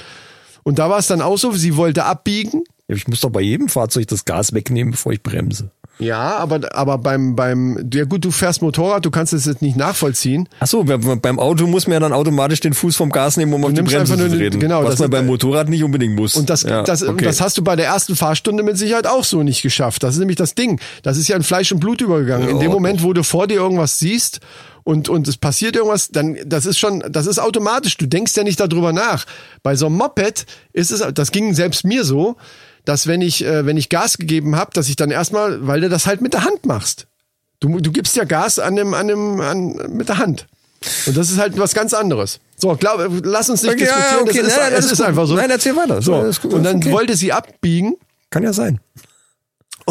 Und da war es dann auch so, sie wollte abbiegen. Ich muss doch bei jedem Fahrzeug das Gas wegnehmen, bevor ich bremse. Ja, aber, aber beim, beim, ja gut, du fährst Motorrad, du kannst es jetzt nicht nachvollziehen. Ach so, beim Auto muss man ja dann automatisch den Fuß vom Gas nehmen, um auf die nimmst Bremse einfach zu treten. genau, was das man beim Motorrad nicht unbedingt muss. Und das, ja, das, okay. das hast du bei der ersten Fahrstunde mit Sicherheit auch so nicht geschafft. Das ist nämlich das Ding. Das ist ja in Fleisch und Blut übergegangen. In Ja. dem Moment, wo du vor dir irgendwas siehst und, und es passiert irgendwas, dann, das ist schon, das ist automatisch. Du denkst ja nicht darüber nach. Bei so einem Moped ist es, das ging selbst mir so, dass wenn ich, äh, wenn ich Gas gegeben habe, dass ich dann erstmal, weil du das halt mit der Hand machst. Du, du gibst ja Gas an dem, an dem, an, mit der Hand. Und das ist halt was ganz anderes. So, glaub, lass uns nicht Okay, diskutieren. ja, okay. Das ist, Nein, nein, es das ist ist einfach so. Nein, erzähl weiter. So, gut, und dann okay. wollte sie abbiegen. Kann ja sein.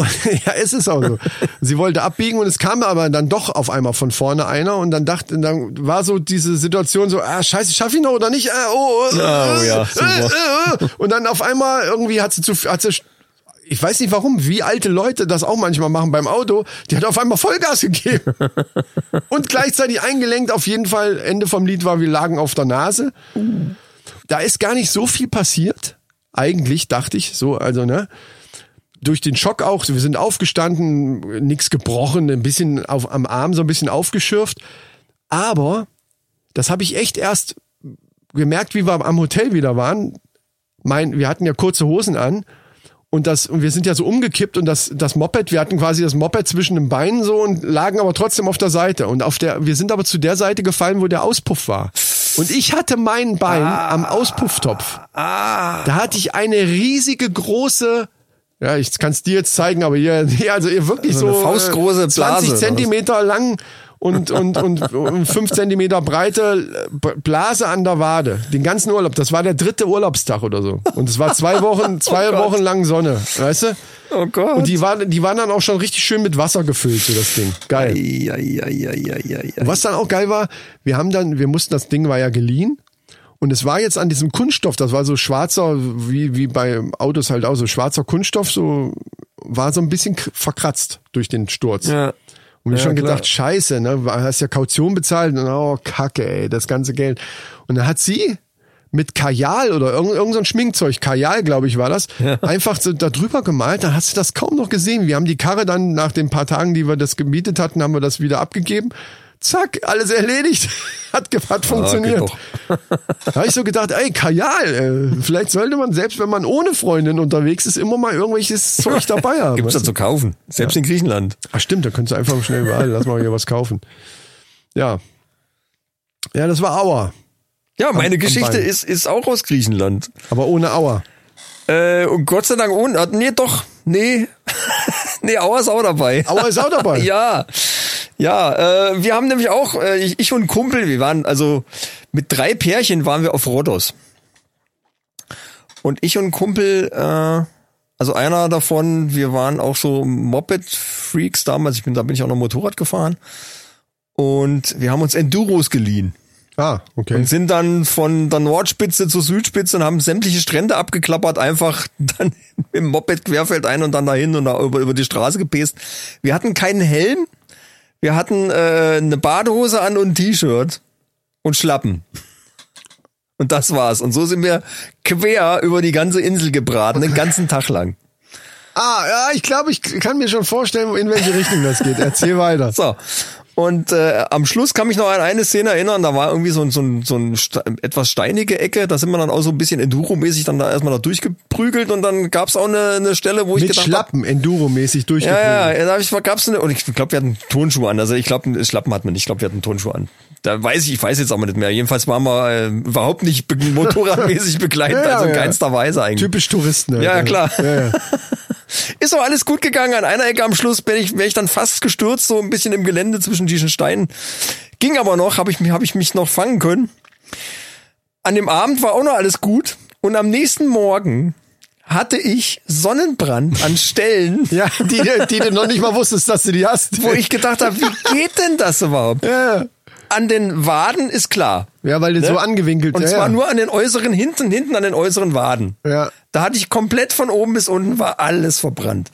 Und, ja, es ist auch so. Sie wollte abbiegen und es kam aber dann doch auf einmal von vorne einer und dann dachte, dann war so diese Situation so, ah, scheiße, schaff ich noch oder nicht? Äh, oh, äh, Oh, ja, äh, äh, äh. Und dann auf einmal irgendwie hat sie zu, hat sie, ich weiß nicht warum, wie alte Leute das auch manchmal machen beim Auto, die hat auf einmal Vollgas gegeben. und gleichzeitig eingelenkt, auf jeden Fall, Ende vom Lied war, wir lagen auf der Nase. Da ist gar nicht so viel passiert. Eigentlich dachte ich so, also, ne? Durch den Schock auch, wir sind aufgestanden, nichts gebrochen, ein bisschen auf, am Arm so ein bisschen aufgeschürft. Aber das habe ich echt erst gemerkt, wie wir am Hotel wieder waren. Mein, wir hatten ja kurze Hosen an und das und wir sind ja so umgekippt und das das Moped, wir hatten quasi das Moped zwischen den Beinen so und lagen aber trotzdem auf der Seite und auf der wir sind aber zu der Seite gefallen, wo der Auspuff war. Und ich hatte mein Bein am Auspufftopf. Da hatte ich eine riesige große ja, ich kann es dir jetzt zeigen, aber hier, hier also ihr wirklich Also so faustgroße äh, 20 Blase, oder was? Zentimeter lang und, und, und, und 5 Zentimeter breite Blase an der Wade. Den ganzen Urlaub. Das war der dritte Urlaubstag oder so. Und es war zwei Wochen, zwei Oh. Wochen lang Sonne. Weißt du? Oh Gott. Und die waren, die waren dann auch schon richtig schön mit Wasser gefüllt, so das Ding. Geil. ja, ja. Und was dann auch geil war, wir haben dann, wir mussten, das Ding war ja geliehen. Und es war jetzt an diesem Kunststoff, das war so schwarzer, wie, wie bei Autos halt auch, so schwarzer Kunststoff, so war so ein bisschen verkratzt durch den Sturz. Ja. Und ich Ja, schon klar. gedacht, scheiße, ne, hast ja Kaution bezahlt und oh, kacke, ey, das ganze Geld. Und dann hat sie mit Kajal oder irgend, irgend so ein Schminkzeug, Kajal, glaube ich, war das, einfach so da drüber gemalt, dann hast du das kaum noch gesehen. Wir haben die Karre dann nach den paar Tagen, die wir das gemietet hatten, haben wir das wieder abgegeben. Zack, alles erledigt. Hat, hat funktioniert. geht da habe ich so gedacht, ey, Kajal, äh, vielleicht sollte man, selbst wenn man ohne Freundin unterwegs ist, immer mal irgendwelches Zeug dabei haben. Gibt's weißt da zu kaufen. Selbst in Griechenland. Ach stimmt, da könntest du einfach schnell überall, lass mal hier was kaufen. Ja. Ja, das war Auer, Ja, meine am Geschichte Bein. ist, ist auch aus Griechenland. aber ohne Auer. Äh, und Gott sei Dank ohne. Nee, doch. Nee. nee, Auer ist auch dabei. Auer ist auch dabei. Ja, ja. Äh, wir haben nämlich auch, äh, ich, ich und ein Kumpel, wir waren also mit drei Pärchen waren wir auf Rhodos. Und ich und ein Kumpel, äh, also einer davon, wir waren auch so Moped-Freaks damals. Ich bin, da bin ich auch noch Motorrad gefahren. Und wir haben uns Enduros geliehen. Ah, okay. Und sind dann von der Nordspitze zur Südspitze und haben sämtliche Strände abgeklappert, einfach dann dem Moped querfeld ein und dann dahin und da über, über die Straße gepest. Wir hatten keinen Helm, wir hatten äh, eine Badehose an und ein T-Shirt und Schlappen. Und das war's. Und so sind wir quer über die ganze Insel gebraten, den ganzen Tag lang. Ah, ja, ich glaube, ich kann mir schon vorstellen, in welche Richtung das geht. Erzähl weiter. So. Und äh, am Schluss kann mich noch an eine Szene erinnern, da war irgendwie so ein, so ein, so ein etwas steinige Ecke, da sind wir dann auch so ein bisschen Enduro-mäßig dann da erstmal da durchgeprügelt und dann gab's auch eine, eine Stelle, wo ich Mit gedacht hab, Schlappen, Enduro-mäßig durchgeprügelt. ja, ja, da ich, gab's eine, und ich glaube, wir hatten Turnschuhe an. Also ich glaube, Schlappen hatten wir nicht. Ich glaube, wir hatten Turnschuhe an. Da weiß ich, ich weiß jetzt aber nicht mehr. Jedenfalls waren wir äh, überhaupt nicht be motorradmäßig begleitet, Ja, also in ja. keinster Weise eigentlich. Typisch Touristen. halt, Ja, klar. Ja. Ist auch alles gut gegangen. An einer Ecke am Schluss bin ich, wäre ich dann fast gestürzt, so ein bisschen im Gelände zwischen diesen Steinen. Ging aber noch, habe ich, mich- hab ich mich noch fangen können. An dem Abend war auch noch alles gut. Und am nächsten Morgen hatte ich Sonnenbrand an Stellen, ja die, die du noch nicht mal wusstest, dass du die hast. wo ich gedacht habe, wie geht denn das überhaupt? ja. An den Waden ist klar. ja, weil du so angewinkelt Und ja, zwar ja. nur an den äußeren, hinten, hinten an den äußeren Waden. Ja. Da hatte ich komplett von oben bis unten war alles verbrannt.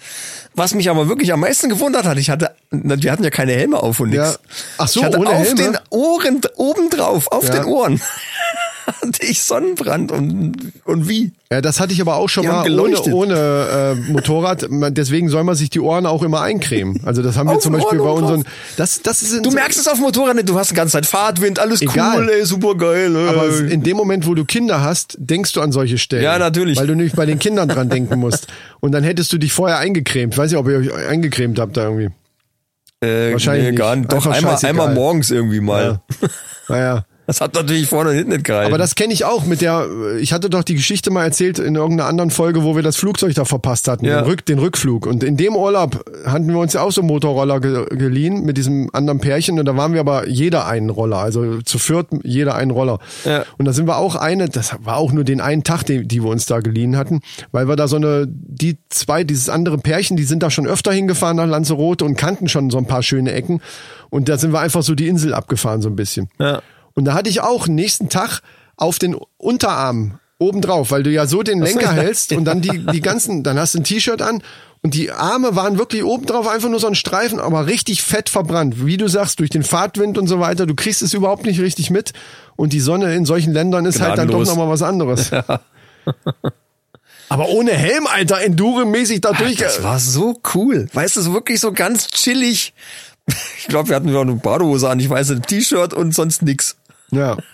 Was mich aber wirklich am meisten gewundert hat, ich hatte, wir hatten ja keine Helme auf und Ja. nix. Ach so, ich hatte ohne auf Helme? den Ohren, oben drauf, auf Ja. den Ohren, hatte ich Sonnenbrand und, und wie? Ja, das hatte ich aber auch schon Die mal ohne, ohne äh, Motorrad. Deswegen soll man sich die Ohren auch immer eincremen. Also das haben wir Auf zum Beispiel bei unseren. Das, das ist Du merkst es auf dem Motorrad nicht, du hast die ganze Zeit Fahrtwind, alles Egal. cool, ey, super geil. Ey. Aber in dem Moment, wo du Kinder hast, denkst du an solche Stellen. Ja, natürlich. Weil du nämlich bei den Kindern dran denken musst. Und dann hättest du dich vorher eingecremt. Weiß nicht, ob ihr euch eingecremt habt da irgendwie. äh, wahrscheinlich nee, gar nicht. Doch einmal, einmal morgens irgendwie mal. Naja. Das hat natürlich vorne und hinten nicht gehalten. Aber das kenne ich auch mit der, ich hatte doch die Geschichte mal erzählt in irgendeiner anderen Folge, wo wir das Flugzeug da verpasst hatten, Ja. den, Rück, den Rückflug. Und in dem Urlaub hatten wir uns ja auch so Motorroller ge geliehen mit diesem anderen Pärchen und da waren wir aber jeder einen Roller, also zu viert jeder einen Roller. Ja. Und da sind wir auch eine, das war auch nur den einen Tag, die, die wir uns da geliehen hatten, weil wir da so eine, die zwei, dieses andere Pärchen, die sind da schon öfter hingefahren nach Lanzarote und kannten schon so ein paar schöne Ecken. Und da sind wir einfach so die Insel abgefahren so ein bisschen. Ja. Und da hatte ich auch nächsten Tag auf den Unterarm obendrauf, weil du ja so den Lenker ja. hältst und dann die, die ganzen, dann hast du ein T-Shirt an und die Arme waren wirklich obendrauf einfach nur so ein Streifen, aber richtig fett verbrannt. Wie du sagst, durch den Fahrtwind und so weiter, du kriegst es überhaupt nicht richtig mit. Und die Sonne in solchen Ländern ist halt dann doch Gnadenlos. nochmal was anderes. Aber ohne Helm, Alter, Enduro-mäßig da durch. Das war so cool. Weißt du, wirklich so ganz chillig. Ich glaube, wir hatten nur eine Badehose an, ich weiß ein T-Shirt und sonst nix. Ja,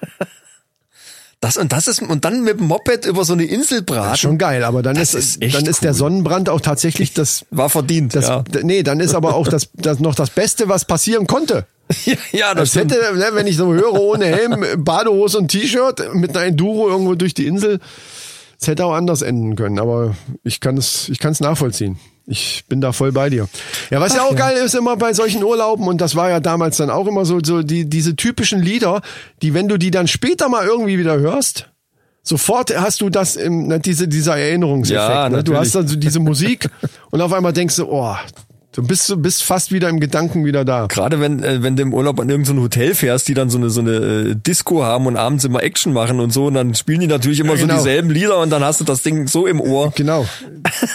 Das und das ist und dann mit dem Moped über so eine Insel braten. schon geil. Aber dann ist, ist echt dann ist der. Sonnenbrand auch tatsächlich das war verdient. Das, ja. Nee, dann ist aber auch das, das noch das Beste, was passieren konnte. ja, ja, das Das hätte, ne, wenn ich so höre, ohne Helm, Badehose und T-Shirt mit einer Enduro irgendwo durch die Insel, es hätte auch anders enden können. Aber ich kann es, ich kann es nachvollziehen. Ich bin da voll bei dir. Ja, was ja auch geil ist immer bei solchen Urlauben und das war ja damals dann auch immer so, so die, diese typischen Lieder, die, wenn du die dann später mal irgendwie wieder hörst, sofort hast du das im, ne, diese, dieser Erinnerungseffekt. Ja, ne? Du hast also diese Musik und auf einmal denkst du, oh, Du bist, du bist fast wieder im Gedanken wieder da. Gerade wenn, äh, wenn du im Urlaub an irgendein Hotel fährst, die dann so eine, so eine äh, Disco haben und abends immer Action machen und so, und dann spielen die natürlich immer Ja, genau. so dieselben Lieder und dann hast du das Ding so im Ohr. Genau.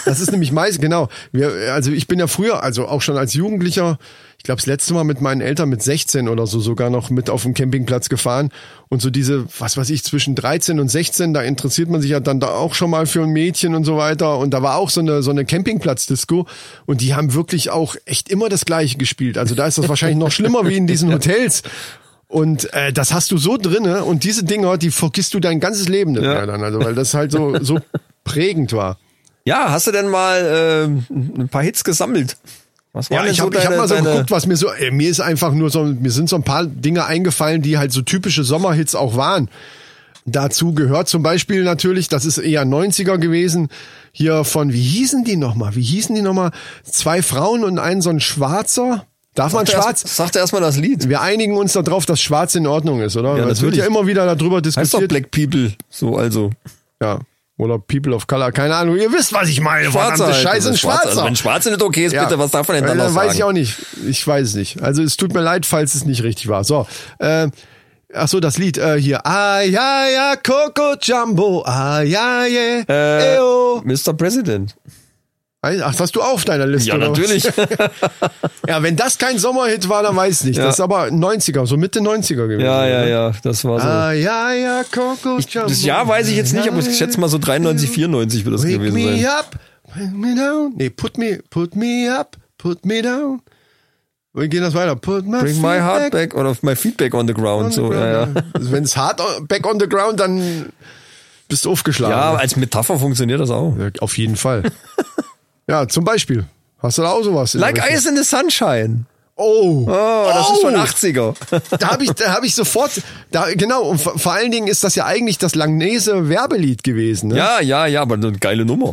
Das ist nämlich meist, genau. Wir, also ich bin ja früher, also auch schon als Jugendlicher, ich glaube das letzte Mal mit meinen Eltern mit 16 oder so sogar noch mit auf dem Campingplatz gefahren. Und so diese, was weiß ich, zwischen 13 und 16, da interessiert man sich ja dann da auch schon mal für ein Mädchen und so weiter. Und da war auch so eine, so eine Campingplatz-Disco. Und die haben wirklich auch echt immer das Gleiche gespielt. Also da ist das wahrscheinlich noch schlimmer wie in diesen Hotels. Und äh, das hast du so drinne und diese Dinger, die vergisst du dein ganzes Leben nicht Ja. dann, also weil das halt so so prägend war. Ja, hast du denn mal äh, ein paar Hits gesammelt? Was Ja, denn ich habe ich hab mal so geguckt, was mir so, äh, mir ist einfach nur so, mir sind so ein paar Dinge eingefallen, die halt so typische Sommerhits auch waren. Dazu gehört zum Beispiel natürlich, das ist eher 90er gewesen, hier von, wie hießen die nochmal? Wie hießen die nochmal? Zwei Frauen und ein so ein Schwarzer. Darf man schwarz? Erst, sagt erstmal das Lied. Wir einigen uns darauf, dass schwarz in Ordnung ist, oder? Ja, es wird ja immer wieder darüber Heißt doch diskutiert. Black People. So, also. Ja. Oder People of Color, keine Ahnung. Ihr wisst, was ich meine. Schwarzer Verdammte halt. Scheiße, ein Schwarzer. Schwarzer. Also, wenn Schwarze nicht okay ist, Ja. bitte, was darf man denn dann Äh, noch Weiß sagen? ich auch nicht. Ich weiß es nicht. Also es tut mir leid, falls es nicht richtig war. So, äh, ach so, das Lied äh, hier. Ah ja ja Coco Jumbo. Ah ja yeah. Äh, Eo. Mr. President. Ach, das hast du auf deiner Liste. Ja, natürlich. Ja, wenn das kein Sommerhit war, dann weiß ich nicht. Ja. Das ist aber 90er, so Mitte 90er gewesen. ja, ja, ja, das war so. Ah ja ja Coco Jumbo. das Jahr weiß ich jetzt nicht, aber ich schätze mal so 93, 94 wird das Wake gewesen me sein. up, put me down. Nee, put me, put me up, put me down. Wir gehen das weiter. Put my Bring my heart back back oder my feedback on the ground. on the So, ja, ja. Also Wenn es hart back on the ground, dann bist du aufgeschlagen. ja, als Metapher funktioniert das auch. Ja, auf jeden Fall. ja, zum Beispiel. Hast du da auch sowas? Like? Ice in the Sunshine. Oh. Oh, das ist schon 80er. Da habe ich, da habe ich sofort, da genau. Und vor allen Dingen ist das ja eigentlich das Langnese Werbelied gewesen. Ne? ja, ja, ja, aber eine geile Nummer.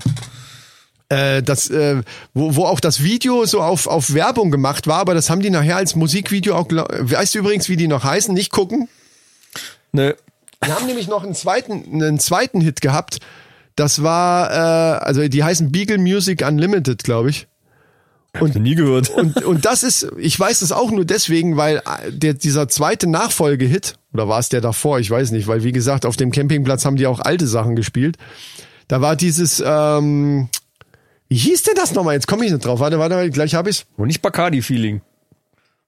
äh, das, äh, wo, wo auch das Video so auf, auf Werbung gemacht war, aber das haben die nachher als Musikvideo auch, weißt du übrigens, wie die noch heißen? Nicht gucken. Ne, Die haben nämlich noch einen zweiten, einen zweiten Hit gehabt. Das war, äh, also die heißen Beagle Music Unlimited, glaube ich. hab ich nie gehört. Und, und das ist, ich weiß das auch nur deswegen, weil äh, der, dieser zweite Nachfolgehit, oder war es der davor, ich weiß nicht, weil wie gesagt, auf dem Campingplatz haben die auch alte Sachen gespielt. Da war dieses, ähm, wie hieß denn das nochmal? Jetzt komme ich nicht drauf. Warte, warte, gleich habe ich's. Und nicht Bacardi-Feeling.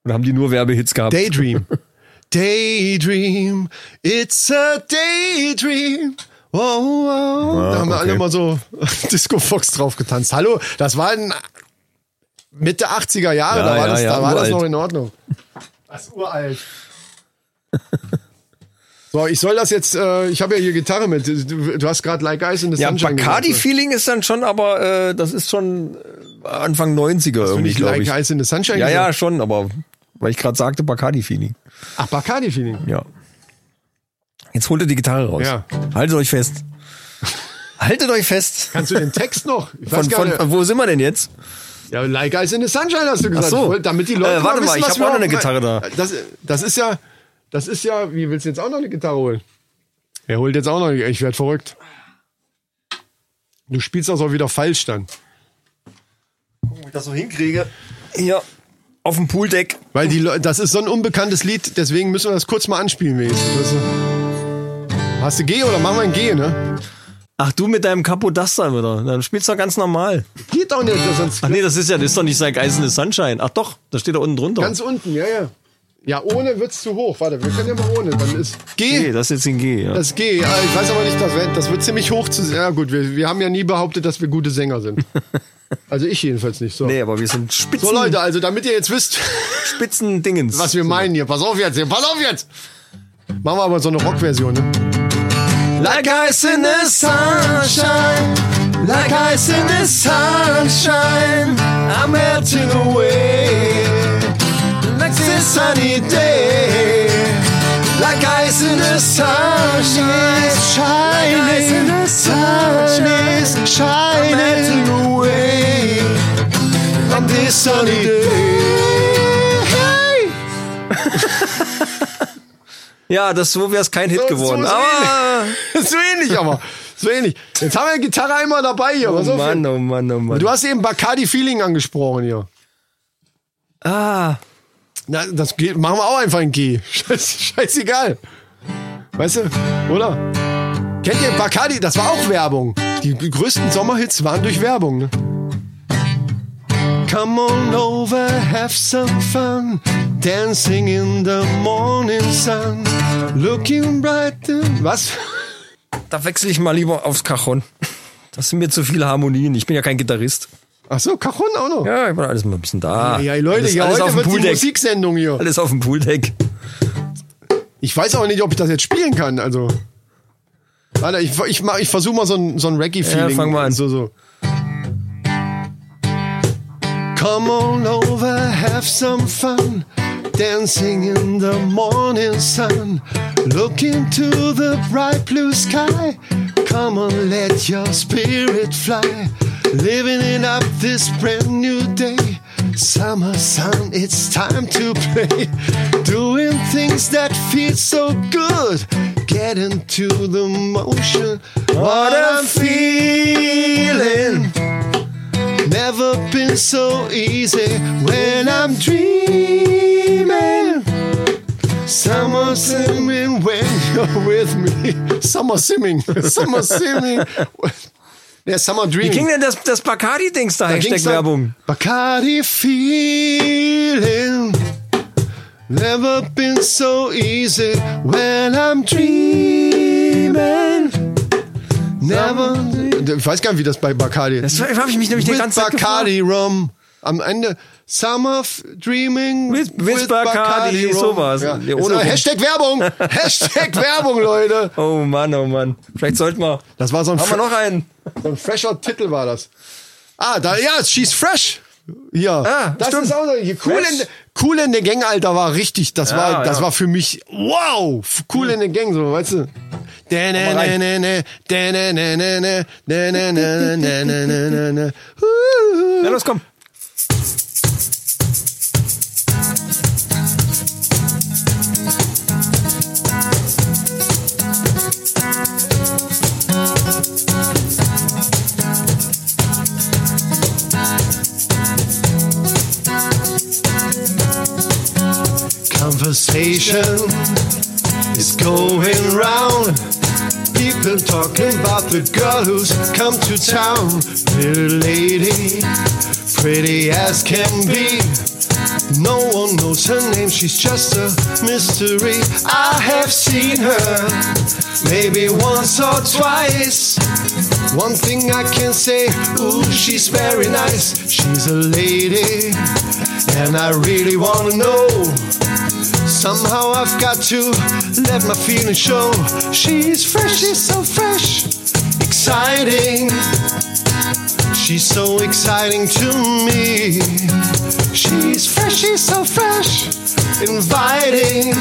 Oder haben die nur Werbehits gehabt? Daydream. Daydream, it's a daydream. Oh, oh. da haben wir alle okay. mal so Disco Fox drauf getanzt. Hallo, das war in Mitte 80er Jahre, Ja, da war, ja, das, ja, da war das noch in Ordnung. Das ist uralt. So, ich soll das jetzt, äh, ich habe ja hier Gitarre mit. Du, du hast gerade Like Ice in the Ja, Sunshine gesagt. Bacardi-Feeling ist dann schon, aber äh, das ist schon äh, Anfang 90er Du irgendwie, glaube Like ich. Ice in the Sunshine Ja, ja, gesagt? schon, aber weil ich gerade sagte Bacardi-Feeling. Ach, Bacardi-Feeling. Ja. Jetzt holt ihr die Gitarre raus. Ja. Haltet euch fest. Haltet euch fest. Kannst du den Text noch? Von, von, wo sind wir denn jetzt? Ja, Like Ice in the Sunshine hast du gesagt. Ach so. Damit die Leute Äh, warte mal, wissen, ich was hab wir auch noch eine Gitarre da. Das, das ist ja, das ist ja, wie willst du jetzt auch noch eine Gitarre holen? Er holt jetzt auch noch, ich werd verrückt. Du spielst das auch wieder falsch dann. Ob ich das so hinkriege. Hier auf dem Pooldeck. Weil die Leute, das ist so ein unbekanntes Lied, deswegen müssen wir das kurz mal anspielen wenigstens. Hast du G oder machen wir ein G, ne? Ach, du mit deinem Capo das da wieder. Dann spielst du doch ganz normal. Geht doch nicht, sonst Ach nee, das ist ja, das ist doch nicht sein Eisende Sunshine. Ach doch, da steht da unten drunter. ganz unten, ja, ja. Ja, ohne wird's zu hoch. Warte, wir können ja mal ohne. Dann ist G. G, das ist jetzt ein G, ja. Das G, ja, ich weiß aber nicht, das wird, das wird ziemlich hoch zu Ja gut, wir, wir haben ja nie behauptet, dass wir gute Sänger sind. Also ich jedenfalls nicht. So, nee, aber wir sind Spitzen, so Leute, also damit ihr jetzt wisst, Spitzen Dingens. was wir meinen hier. Pass auf jetzt, hier, pass auf jetzt! Machen wir aber so eine Rockversion, ne? Like ice in the sunshine, like ice in the sunshine, I'm melting away. Like this sunny day, like ice in the sunshine, shining, the sunshine, shining, I'm melting away. On this sunny day. Ja, das so wäre es kein Hit So- geworden. so- so aber so ähnlich aber. So ähnlich. Jetzt haben wir Gitarre einmal dabei hier. oh auf, Mann, oh Mann, oh Mann. Du hast eben Bacardi Feeling angesprochen hier. Ah, Na, das geht, machen wir auch einfach in G. Scheiß, scheißegal. Weißt du, oder? Kennt ihr Bacardi? Das war auch Werbung. Die größten Sommerhits waren durch Werbung, ne? Come on over, have some fun. Dancing in the morning sun. Looking bright. Was? da wechsle ich mal lieber aufs Cajon. Das sind mir zu viele Harmonien. Ich bin ja kein Gitarrist. Ach so, Cajon auch noch. Ja, ich bin alles mal ein bisschen da. Ja, Leute, alles, ja, alles heute auf dem wird die Pooldeck. Musiksendung hier. Alles auf dem Pooldeck. Ich weiß auch nicht, ob ich das jetzt spielen kann. Also, warte, ich, ich, mach- ich versuche mal so ein, so ein Reggae-Feeling. Ja, fang mal an. So, so. Come on over, have some fun. Dancing in the morning sun. Look into the bright blue sky. Come on, let your spirit fly. Living it up this brand new day. Summer sun, it's time to play. Doing things that feel so good. Get into the motion. What I'm feeling. Never been so easy when I'm dreaming. Summer simming when you're with me. Summer swimming. Summer swimming. Ja, Summer Wie Dreaming. ging denn das, das Bacardi-Dings da? Da ging's Hashtag dann, Werbung. Bacardi feeling. Never been so easy when I'm dreaming. Never. Ich weiß gar nicht, wie das bei Bacardi Das habe ich mich nämlich die With ganze Zeit gefragt. Bacardi Rum. Am Ende Summer Dreaming With- with Bacardi, sowas. Ja. Jetzt, ohne. Hashtag Werbung. Hashtag Werbung, Leute. Oh Mann, oh Mann. Vielleicht sollten wir. Das war so ein, Haben wir noch einen? so ein fresher Titel war das. Ah, da, ja, She's Fresh. Ja, Ah, das stimmt. ist auch so, cool, in, cool in der Gang, Alter, war richtig. Das war, Ja, das ja. war für mich, wow, cool in der Gang, so, weißt du. Let us come. Conversation the girl who's come to town. Little lady, pretty as can be. No one knows her name, she's just a mystery. I have seen her maybe once or twice. One thing I can say, ooh, she's very nice. She's a lady, and I really wanna know. Somehow I've got to let my feelings show. She's fresh, she's so fresh, exciting. She's so exciting to me. She's fresh, she's so fresh, inviting.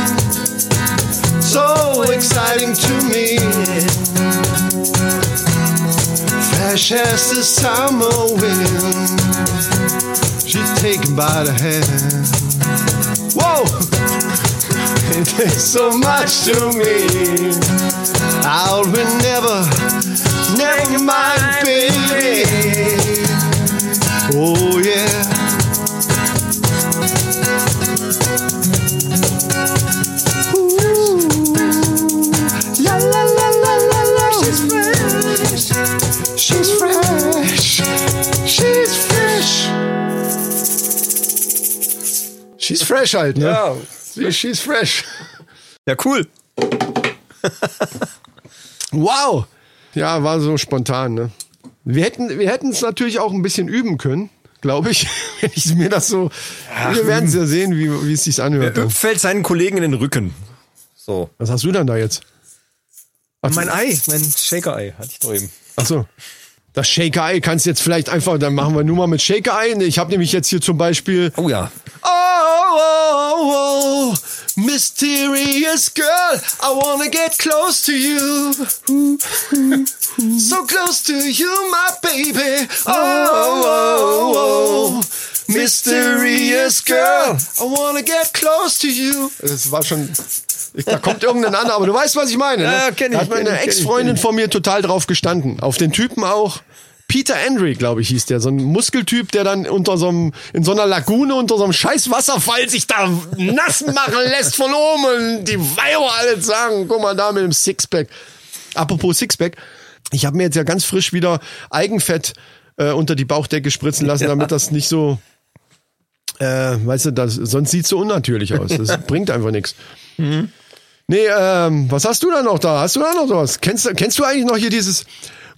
So exciting to me. Fresh as the summer wind. She's taken by the hand. Whoa! It means so much to me. I'll never, never mind, baby. Oh yeah. Ooh. La la la la la la. She's fresh. She's fresh. She's fresh. She's fresh halt, ne? Ja. She's fresh. Ja, cool. Wow. Ja, war so spontan, ne? Wir hätten wir hätten es natürlich auch ein bisschen üben können, glaube ich, wenn ich mir das so. wir werden es ja sehen, wie, wie es sich anhört. Öp fällt seinen Kollegen in den Rücken. So. Was hast du denn da jetzt? Und mein Ei, mein Shaker-Ei hatte ich da eben. Ach so. Das Shaker Eye kannst du jetzt vielleicht einfach, dann machen wir nur mal mit Shaker Eye. Ich habe nämlich jetzt hier zum Beispiel Oh ja. Oh, oh, oh, mysterious girl, I wanna get close to you. So close to you, my baby. Oh, oh, oh, mysterious girl, I wanna get close to you. Das war schon. Da kommt irgendein anderer, aber du weißt, was ich meine. Ne? Ja, kenn ich, Da hat meine Ex-Freundin von mir total drauf gestanden. Auf den Typen auch. Peter Andre, glaube ich, hieß der, so ein Muskeltyp, der dann unter so einem, in so einer Lagune unter so einem scheiß Wasserfall sich da nass machen lässt von oben und die Weiber alle sagen, guck mal da mit dem Sixpack. Apropos Sixpack, ich habe mir jetzt ja ganz frisch wieder Eigenfett äh, unter die Bauchdecke spritzen lassen, damit das nicht so, äh, weißt du, das, sonst sieht's so unnatürlich aus. Das bringt einfach nichts. Nee, ähm, was hast du da noch da? Hast du da noch was? Kennst, kennst du eigentlich noch hier dieses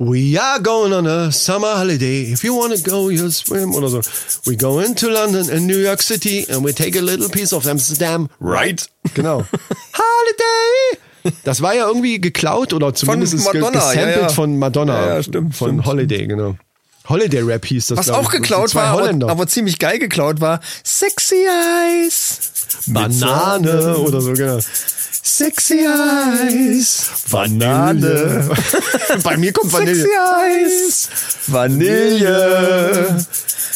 We are going on a summer holiday. If you wanna go, you'll swim oder so. We go into London and New York City and we take a little piece of Amsterdam. Right? Genau. Holiday! Das war ja irgendwie geklaut oder zumindest ge- Madonna, ja, gesampelt ja. von Madonna. Ja, ja, stimmt, Von stimmt, Holiday, genau. Holiday Rap hieß das. Was auch geklaut war, aber, aber ziemlich geil geklaut war, Sexy Eyes. Banane oder so, genau. Sexy Eyes. Vanille. Bei mir kommt Vanille. Sexy Eyes. Vanille.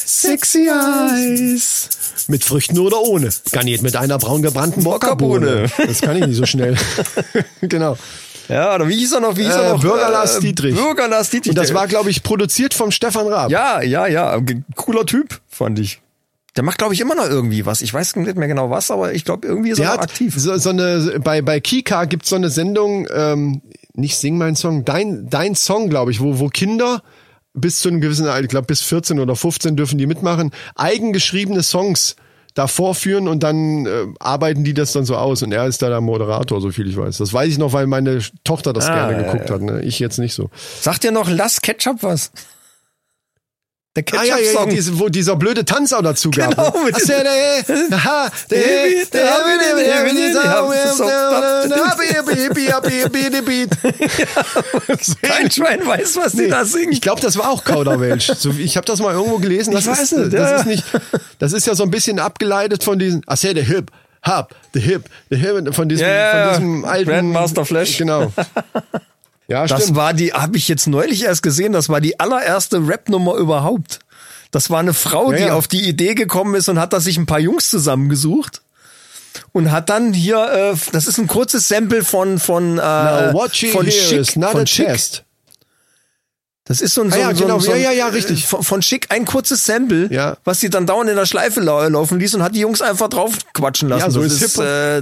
Sexy Eyes. Mit Früchten oder ohne. Garniert mit einer braun gebrannten. Mokkabohne. Das kann ich nicht so schnell. genau. Ja, oder wie hieß er noch? Wie hieß Äh, er noch? Bürger Lars Dietrich. Bürger Lars Dietrich. Und das war, glaube ich, produziert vom Stefan Raab. Ja, ja, ja. Cooler Typ, fand ich. Der macht, glaube ich, immer noch irgendwie was. Ich weiß nicht mehr genau was, aber ich glaube, irgendwie ist Der er aktiv. So, so eine, bei, bei Kika gibt's so eine Sendung, ähm, nicht Sing mein Song, dein, dein Song, glaube ich, wo, wo Kinder bis zu einem gewissen Alter, ich glaube bis 14 oder 15 dürfen die mitmachen, eigengeschriebene Songs da vorführen und dann äh, arbeiten die das dann so aus und er ist da der Moderator, so viel ich weiß. Das weiß ich noch, weil meine Tochter das Ah, gerne ja, geguckt hat, ne? ich jetzt nicht so. Sagt dir noch Lass Ketchup was? Der Ah ja, ja, Ketchup-Song. wo dieser blöde Tanz auch dazu gab. Genau, ne? der- der- der- der- der- Kein Schwein weiß, was die da singen. Ich glaube, das war auch Kauderwelsch. So, ich habe das mal irgendwo gelesen. Das Ich weiß ist, nicht, das ja. ist nicht. Das ist ja so ein bisschen abgeleitet von diesen. Said the hip, hop, the hip, the hip, von diesem, ja, von diesem alten Grandmaster Flash. Genau. Ja, Das stimmt. war die, habe ich jetzt neulich erst gesehen, das war die allererste Rap-Nummer überhaupt. Das war eine Frau, Ja, die ja. auf die Idee gekommen ist und hat da sich ein paar Jungs zusammengesucht. Und hat dann hier, äh, das ist ein kurzes Sample von von äh, Now what you von Schick, is not von Schick. test. Das ist so ein, so Ah ja, so genau. ein, so ein Ja, ja, ja, richtig. Von, von Schick ein kurzes Sample, Ja. was sie dann dauernd in der Schleife lau laufen ließ und hat die Jungs einfach drauf quatschen lassen. Ja, so das ist Hip-Hop. äh,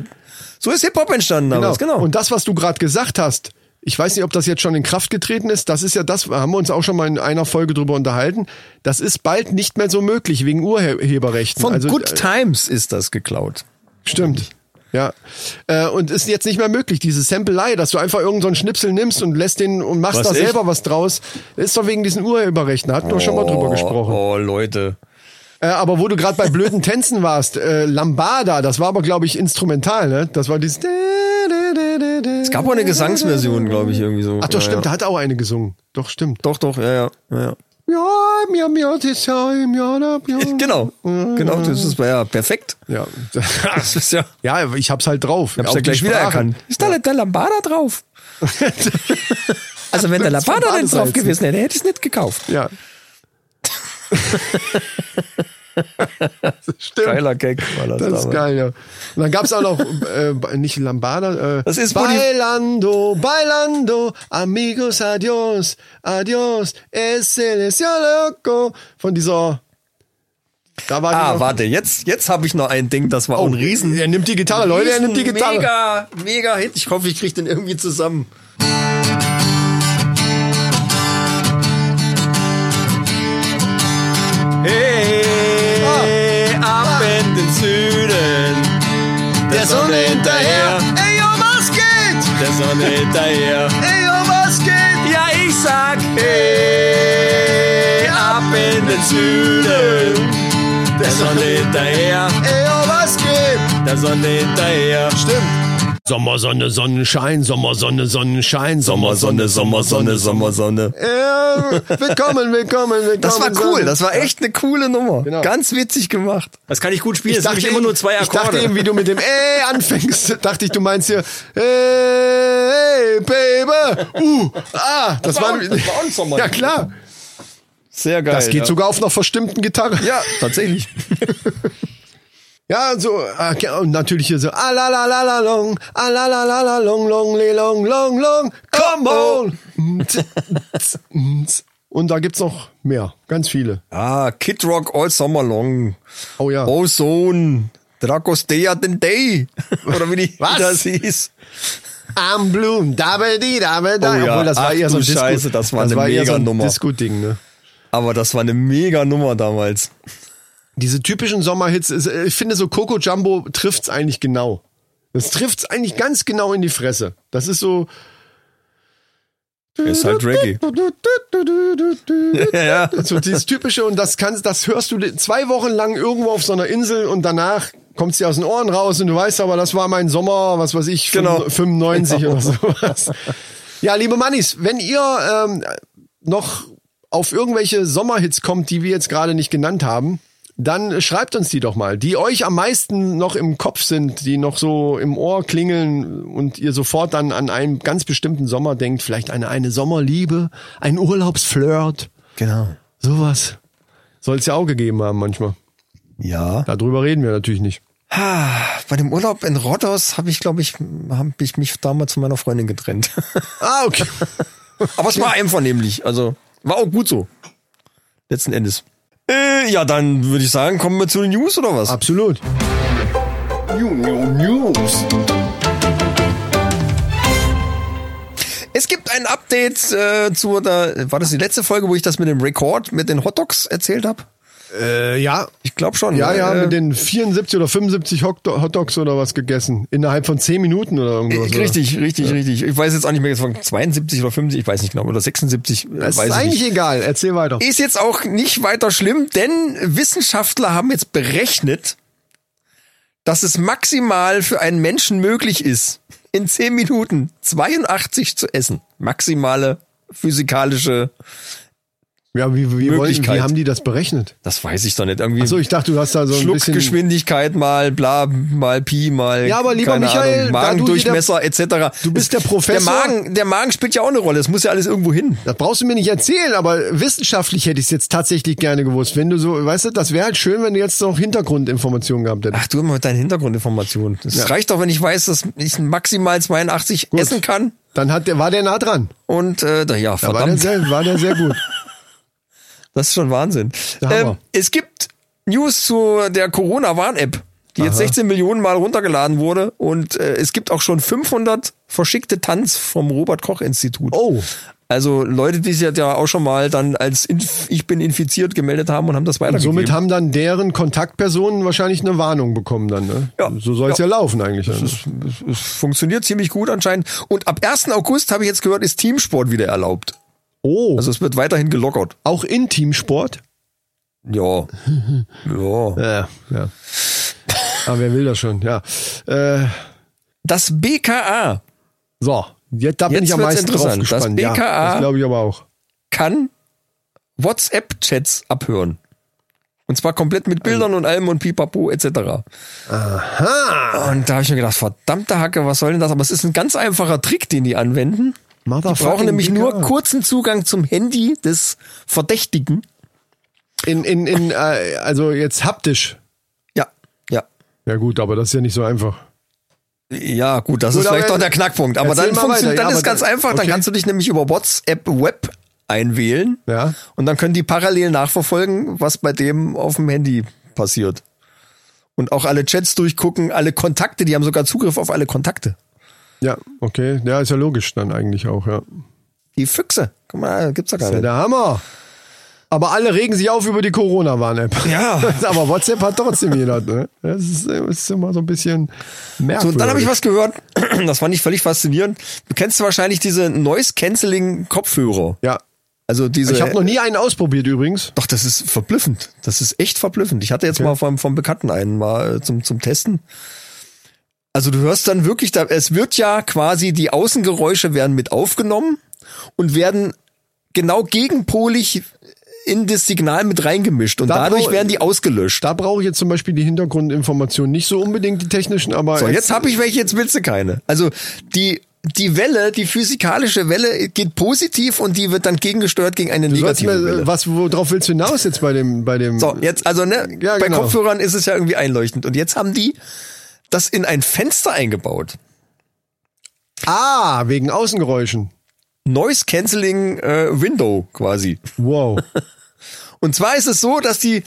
so ist Hip Hop entstanden damals, genau. Und das, was du gerade gesagt hast, ich weiß nicht, ob das jetzt schon in Kraft getreten ist. Das ist ja das, haben wir uns auch schon mal in einer Folge drüber unterhalten. Das ist bald nicht mehr so möglich wegen Urheberrechten. von also, Good äh, Times ist das geklaut. Stimmt. Ja. Äh, und ist jetzt nicht mehr möglich, diese Sampelei, dass du einfach irgendeinen so einen Schnipsel nimmst und lässt den und machst Was, da echt? selber was draus. Ist doch wegen diesen Urheberrechten. Hatten wir schon mal drüber gesprochen. Oh, Leute. Äh, aber wo du gerade bei blöden Tänzen warst, äh, Lambada, das war aber, glaube ich, instrumental, ne? Das war dieses. Es gab auch eine Gesangsversion, glaube ich, irgendwie so. Ach doch, ja, stimmt, Ja. da hat auch eine gesungen. Doch, stimmt. Doch, doch, ja, ja. ja, ja. Ja, mir, mir, das ja, mir, ja, ja. Genau, genau, das ist ja perfekt. Ja. Das ist ja, ja, ich hab's halt drauf. ich hab's ja die gleich wiedererkannt. Ist da nicht der Lambada drauf? also wenn der Lambada nicht drauf gewesen wäre, hätte ich es nicht gekauft. Ja. Stimmt. Geiler Gag war das, Das ist geil, ja. Und dann gab's auch noch, äh, nicht Lambada, äh, Das ist, Bailando, Bailando, Amigos, adios, adios, es el loco, von dieser, da war Ah, noch- warte, jetzt, jetzt habe ich noch ein Ding, das war auch ein Riesen. er nimmt die Gitarre, Leute, er nimmt die Gitarre. Mega, mega Hit. Ich hoffe, ich kriege den irgendwie zusammen. Süden, der Sonne hinterher, Ey, yo, was geht? der Sonne hinterher. Ey, yo, was geht? Ja, ich sag, hey, ab in den Süden, der Sonne hinterher, Ey, yo, was geht? der Sonne hinterher. Stimmt. Sommersonne, Sonnenschein, Sommersonne, Sonnenschein, Sommersonne, Sommersonne, Sommersonne. Ja, willkommen, willkommen, willkommen. Das war cool, das war echt eine coole Nummer. Genau. Ganz witzig gemacht. Das kann ich gut spielen, Ich dachte, eben, ich dachte eben, wie du mit dem Ey anfängst, dachte ich, du meinst hier, Hey, Baby, uh, ah, das, war war, auch- das war Sommer. Ja, klar. Sehr geil. Das geht ja. sogar auf einer verstimmten Gitarre. Ja, tatsächlich. Ja, so, ah, okay, und natürlich hier so, ah la la la la long, ah la la la la long, long, li, long, long, long, come on. und da gibt's noch mehr, ganz viele. Ah, Kid Rock All Summer Long. Oh ja. Ozone. Dragostea den Day. Oder wie die Was? das hieß. Am Bloom, dabedi, dabedi. Oh ja, Obwohl, das war ach eher so ein Disco, Scheiße, das war eine eher so ein Mega-Nummer. Disco-Ding, ne? Aber das war eine mega Nummer damals. Diese typischen Sommerhits, äh, ich finde so Coco Jumbo trifft's eigentlich genau. Das trifft's eigentlich ganz genau in die Fresse. Das ist so. Ist halt Reggae. ja, ja. So dieses typische und das kannst, das hörst du zwei Wochen lang irgendwo auf so einer Insel und danach kommt's dir aus den Ohren raus und du weißt aber, das war mein Sommer, was weiß ich, Genau. 95 Genau. oder sowas. Ja, liebe Mannis, wenn ihr ähm, noch auf irgendwelche Sommerhits kommt, die wir jetzt gerade nicht genannt haben, dann schreibt uns die doch mal, die euch am meisten noch im Kopf sind, die noch so im Ohr klingeln und ihr sofort dann an einen ganz bestimmten Sommer denkt, vielleicht eine, eine Sommerliebe, ein Urlaubsflirt, Genau. sowas. Soll es ja auch gegeben haben manchmal. Ja. Darüber reden wir natürlich nicht. Ah, Bei dem Urlaub in Rhodos habe ich, glaube ich, habe ich mich damals von meiner Freundin getrennt. Ah, okay. Aber es war einvernehmlich, also war auch gut so. Letzten Endes. Äh, ja, dann würde ich sagen, kommen wir zu den News oder was? Absolut. Es gibt ein Update äh, zu der, war das die letzte Folge, wo ich das mit dem Rekord mit den Hotdogs erzählt habe? Äh, ja. Ich glaube schon. Ja, ne? ja, Äh, mit den 74 oder 75 Hot- Hotdogs oder was gegessen. Innerhalb von 10 Minuten oder irgendwas. oder? Richtig, richtig, richtig. Ich weiß jetzt auch nicht mehr, jetzt von 72 oder 75, ich weiß nicht genau, oder 76, äh, Das weiß ist ich eigentlich nicht. egal. Erzähl weiter. Ist jetzt auch nicht weiter schlimm, denn Wissenschaftler haben jetzt berechnet, dass es maximal für einen Menschen möglich ist, in 10 Minuten 82 zu essen. Maximale physikalische, Ja, wie, wie, wollen, Möglichkeit. wie haben die das berechnet? das weiß ich doch nicht, irgendwie Achso, ich dachte, du hast da so ein bisschen... Schluckgeschwindigkeit mal bla, mal Pi, mal Ja, aber lieber Michael, Ahnung, Magendurchmesser etc. Du bist der Professor. Der Magen, der Magen spielt ja auch eine Rolle. Es muss ja alles irgendwo hin. Das brauchst du mir nicht erzählen, aber wissenschaftlich hätte ich es jetzt tatsächlich gerne gewusst. Wenn du so, weißt du, das wäre halt schön, wenn du jetzt noch Hintergrundinformationen gehabt hättest. Ach, du immer mit deinen Hintergrundinformationen. Das reicht doch, wenn ich weiß, dass ich maximal 82 essen kann. Dann hat der, war der nah dran. Und äh, da, ja, Da war der, verdammt, sehr, war der sehr gut. das ist schon Wahnsinn. Ähm, es gibt News zu der Corona-Warn-App, die jetzt 16 Millionen Mal runtergeladen wurde. Und äh, es gibt auch schon 500 verschickte Tanz vom Robert-Koch-Institut. Oh. Also Leute, die sich ja auch schon mal dann als Inf ich bin infiziert gemeldet haben und haben das Und weitergegeben. somit haben dann deren Kontaktpersonen wahrscheinlich eine Warnung bekommen dann, ne? Ja. So soll es ja. Ja. laufen eigentlich. ne? es funktioniert ziemlich gut anscheinend. Und ab 1. August habe ich jetzt gehört, ist Teamsport wieder erlaubt. Oh, Also es wird weiterhin gelockert. auch in Teamsport? Ja. ja. Ja, ja. Aber wer will das schon, ja. Äh, Das BKA so, jetzt, da bin Jetzt ich am meisten drauf. Das gespannt. ja, BKA das glaube ich aber auch. kann WhatsApp-Chats abhören. Und zwar komplett mit Bildern und allem und pipapo etc. Aha. Und da habe ich mir gedacht, verdammte Hacke, was soll denn das? Aber es ist ein ganz einfacher Trick, den die anwenden. Die brauchen nämlich nur kurzen Zugang zum Handy des Verdächtigen. In, in, in, äh, also jetzt haptisch. Ja, ja. Ja gut, aber das ist ja nicht so einfach. Ja, gut, das Gut, ist vielleicht doch der Knackpunkt. Aber dann, funktioniert, weiter. dann Ja, ist ganz dann- einfach. Dann okay. kannst du dich nämlich über WhatsApp Web einwählen. Ja. Und dann können die parallel nachverfolgen, was bei dem auf dem Handy passiert. Und auch alle Chats durchgucken, alle Kontakte, die haben sogar Zugriff auf alle Kontakte. Ja, okay. Ja, ist ja logisch dann eigentlich auch, ja. Die Füchse. Guck mal, gibt's da gar Das ist ja nicht. der Hammer. Aber alle regen sich auf über die Corona-Warn-App. Ja. Aber WhatsApp hat trotzdem jeder, ne? Das ist, ist immer so ein bisschen So, merkwürdig. und dann habe ich was gehört, das fand ich völlig faszinierend. Du kennst wahrscheinlich diese Noise-Canceling-Kopfhörer. Ja. Also diese. Ich habe noch nie einen ausprobiert übrigens. Doch, das ist verblüffend. Das ist echt verblüffend. Ich hatte jetzt mal vom, vom Bekannten einen mal äh, zum, zum Testen. Also du hörst dann wirklich, da, es wird ja quasi, die Außengeräusche werden mit aufgenommen und werden genau gegenpolig in das Signal mit reingemischt und Da dadurch werden die ausgelöscht. Da brauche ich jetzt zum Beispiel die Hintergrundinformationen. Nicht so unbedingt die technischen, aber. So, jetzt habe ich welche, jetzt willst du keine. Also die, die Welle, die physikalische Welle geht positiv und die wird dann gegengesteuert gegen eine Du negative mir, Welle. äh, was, worauf willst du hinaus jetzt bei dem, bei dem? So, jetzt, also ne, Ja, bei genau. Kopfhörern ist es ja irgendwie einleuchtend. Und jetzt haben die das in ein Fenster eingebaut. Ah, wegen Außengeräuschen. Noise Cancelling äh, Window quasi. Wow. Und zwar ist es so, dass die,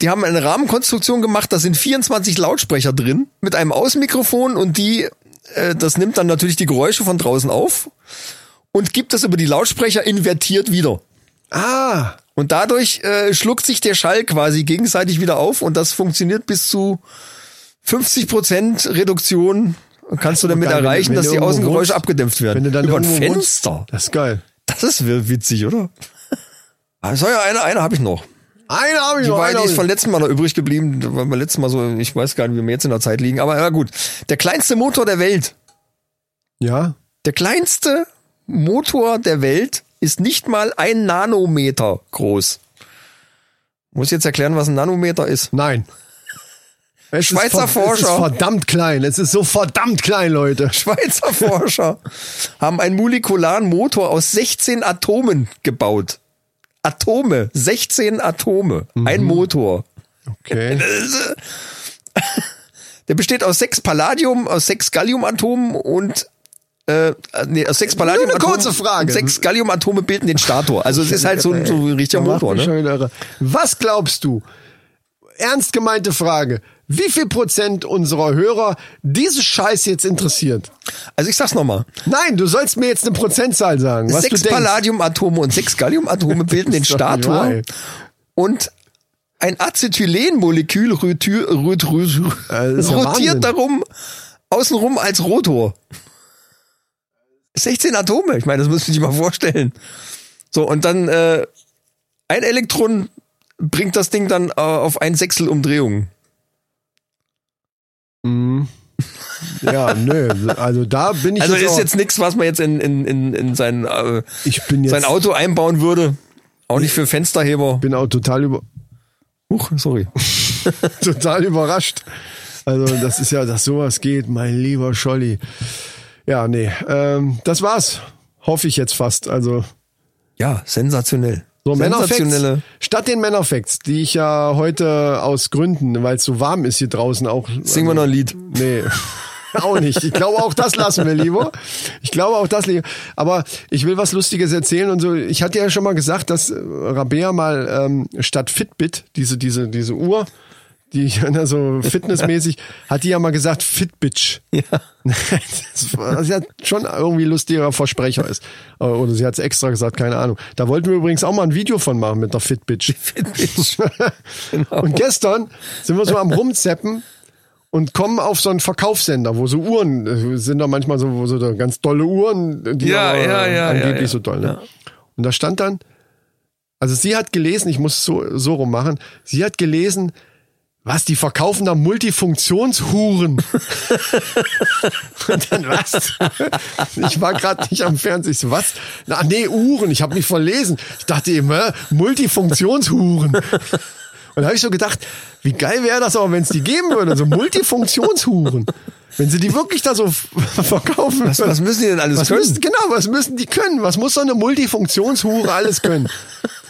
die haben eine Rahmenkonstruktion gemacht, da sind 24 Lautsprecher drin mit einem Außenmikrofon und die, äh, das nimmt dann natürlich die Geräusche von draußen auf und gibt das über die Lautsprecher invertiert wieder. Ah, Und dadurch äh, schluckt sich der Schall quasi gegenseitig wieder auf und das funktioniert bis zu 50% Reduktion. Kannst du damit geil, wenn- erreichen, wenn dass du die Außengeräusche wohnst, abgedämpft werden. wenn du dann Über ein irgendwo wohnst. Fenster. das ist geil. Das ist wi- witzig, oder? Ah, so ja, eine, eine habe ich noch. Eine habe ich Die, noch. eine die ist von letztem Mal noch übrig geblieben. Waren wir letztes Mal so, ich weiß gar nicht, wie wir jetzt in der Zeit liegen. Aber ja gut. Der kleinste Motor der Welt. ja. Der kleinste Motor der Welt ist nicht mal ein Nanometer groß. Muss ich jetzt erklären, was ein Nanometer ist? Nein. Es Schweizer ist Forscher. Es ist verdammt klein. Es ist so verdammt klein, Leute. Schweizer Forscher haben einen molekularen Motor aus 16 Atomen gebaut. Atome, 16 Atome, ein Motor. Okay. Der besteht aus sechs Palladium, aus sechs Galliumatomen und äh, nee, aus sechs Palladium eine kurze Frage. Sechs Galliumatome bilden den Stator. Also es ist halt so, ein- so ein richtiger Motor, ne? Was glaubst du? Ernst gemeinte Frage. Wie viel Prozent unserer Hörer diese Scheiß jetzt interessiert? Also ich sag's nochmal. Nein, du sollst mir jetzt eine Prozentzahl sagen. Was Sechs. Palladiumatome und sechs Galliumatome bilden den Stator. Und ein Acetylenmolekül rotiert darum außenrum als Rotor. 16 Atome, ich meine, das musst du dir mal vorstellen. So, und dann äh, ein Elektron bringt das Ding dann äh, auf ein Sechstel Umdrehung. Ja, nö. Also da bin ich Also jetzt, ist jetzt nichts, was man jetzt in, in, in, in sein, äh, ich bin jetzt sein Auto einbauen würde. Auch nicht für Fensterheber. bin auch total über Huch, sorry. total überrascht. Also das ist ja, dass sowas geht, mein lieber Scholli. Ja, nee, ähm, das war's. Hoffe ich jetzt fast. Also Ja, sensationell. So Männerfacts. Statt den Männerfacts, die ich ja heute aus Gründen, weil es so warm ist hier draußen auch. Singen wir noch ein Lied. Nee. Auch nicht. Ich glaube, auch das lassen wir lieber. Ich glaube, auch das lieber. Aber ich will was Lustiges erzählen und so. Ich hatte ja schon mal gesagt, dass Rabea mal ähm, statt Fitbit, diese, diese, diese Uhr, die ja so fitnessmäßig, hat die ja mal gesagt Fitbitch. Ja. Das, war- ja schon irgendwie lustiger Versprecher ist. Oder sie hat es extra gesagt, keine Ahnung. Da wollten wir übrigens auch mal ein Video von machen mit der Fitbitch. Fitbitch. Genau. Und gestern sind wir so am Rumzeppen und kommen auf so einen Verkaufssender, wo so Uhren äh, sind da manchmal so, wo so ganz dolle Uhren, die Ja, ja, ja, angeblich ja, ja. so doll. Ne? Und da stand dann, also sie hat gelesen, ich muss es so, so rum machen, sie hat gelesen, was, die verkaufen da Multifunktionshuren. Und dann was? Ich war gerade nicht am Fernsehen. Ich so, was? Na, nee, Uhren. Ich habe mich verlesen. Ich dachte eben, hä? Multifunktionshuren. Und da habe ich so gedacht, wie geil wäre das aber, wenn es die geben würde, so Multifunktionshuren. Wenn sie die wirklich da so verkaufen. Was, was müssen die denn alles Was können? müssen, genau, was müssen die können? Was muss so eine Multifunktionshure alles können?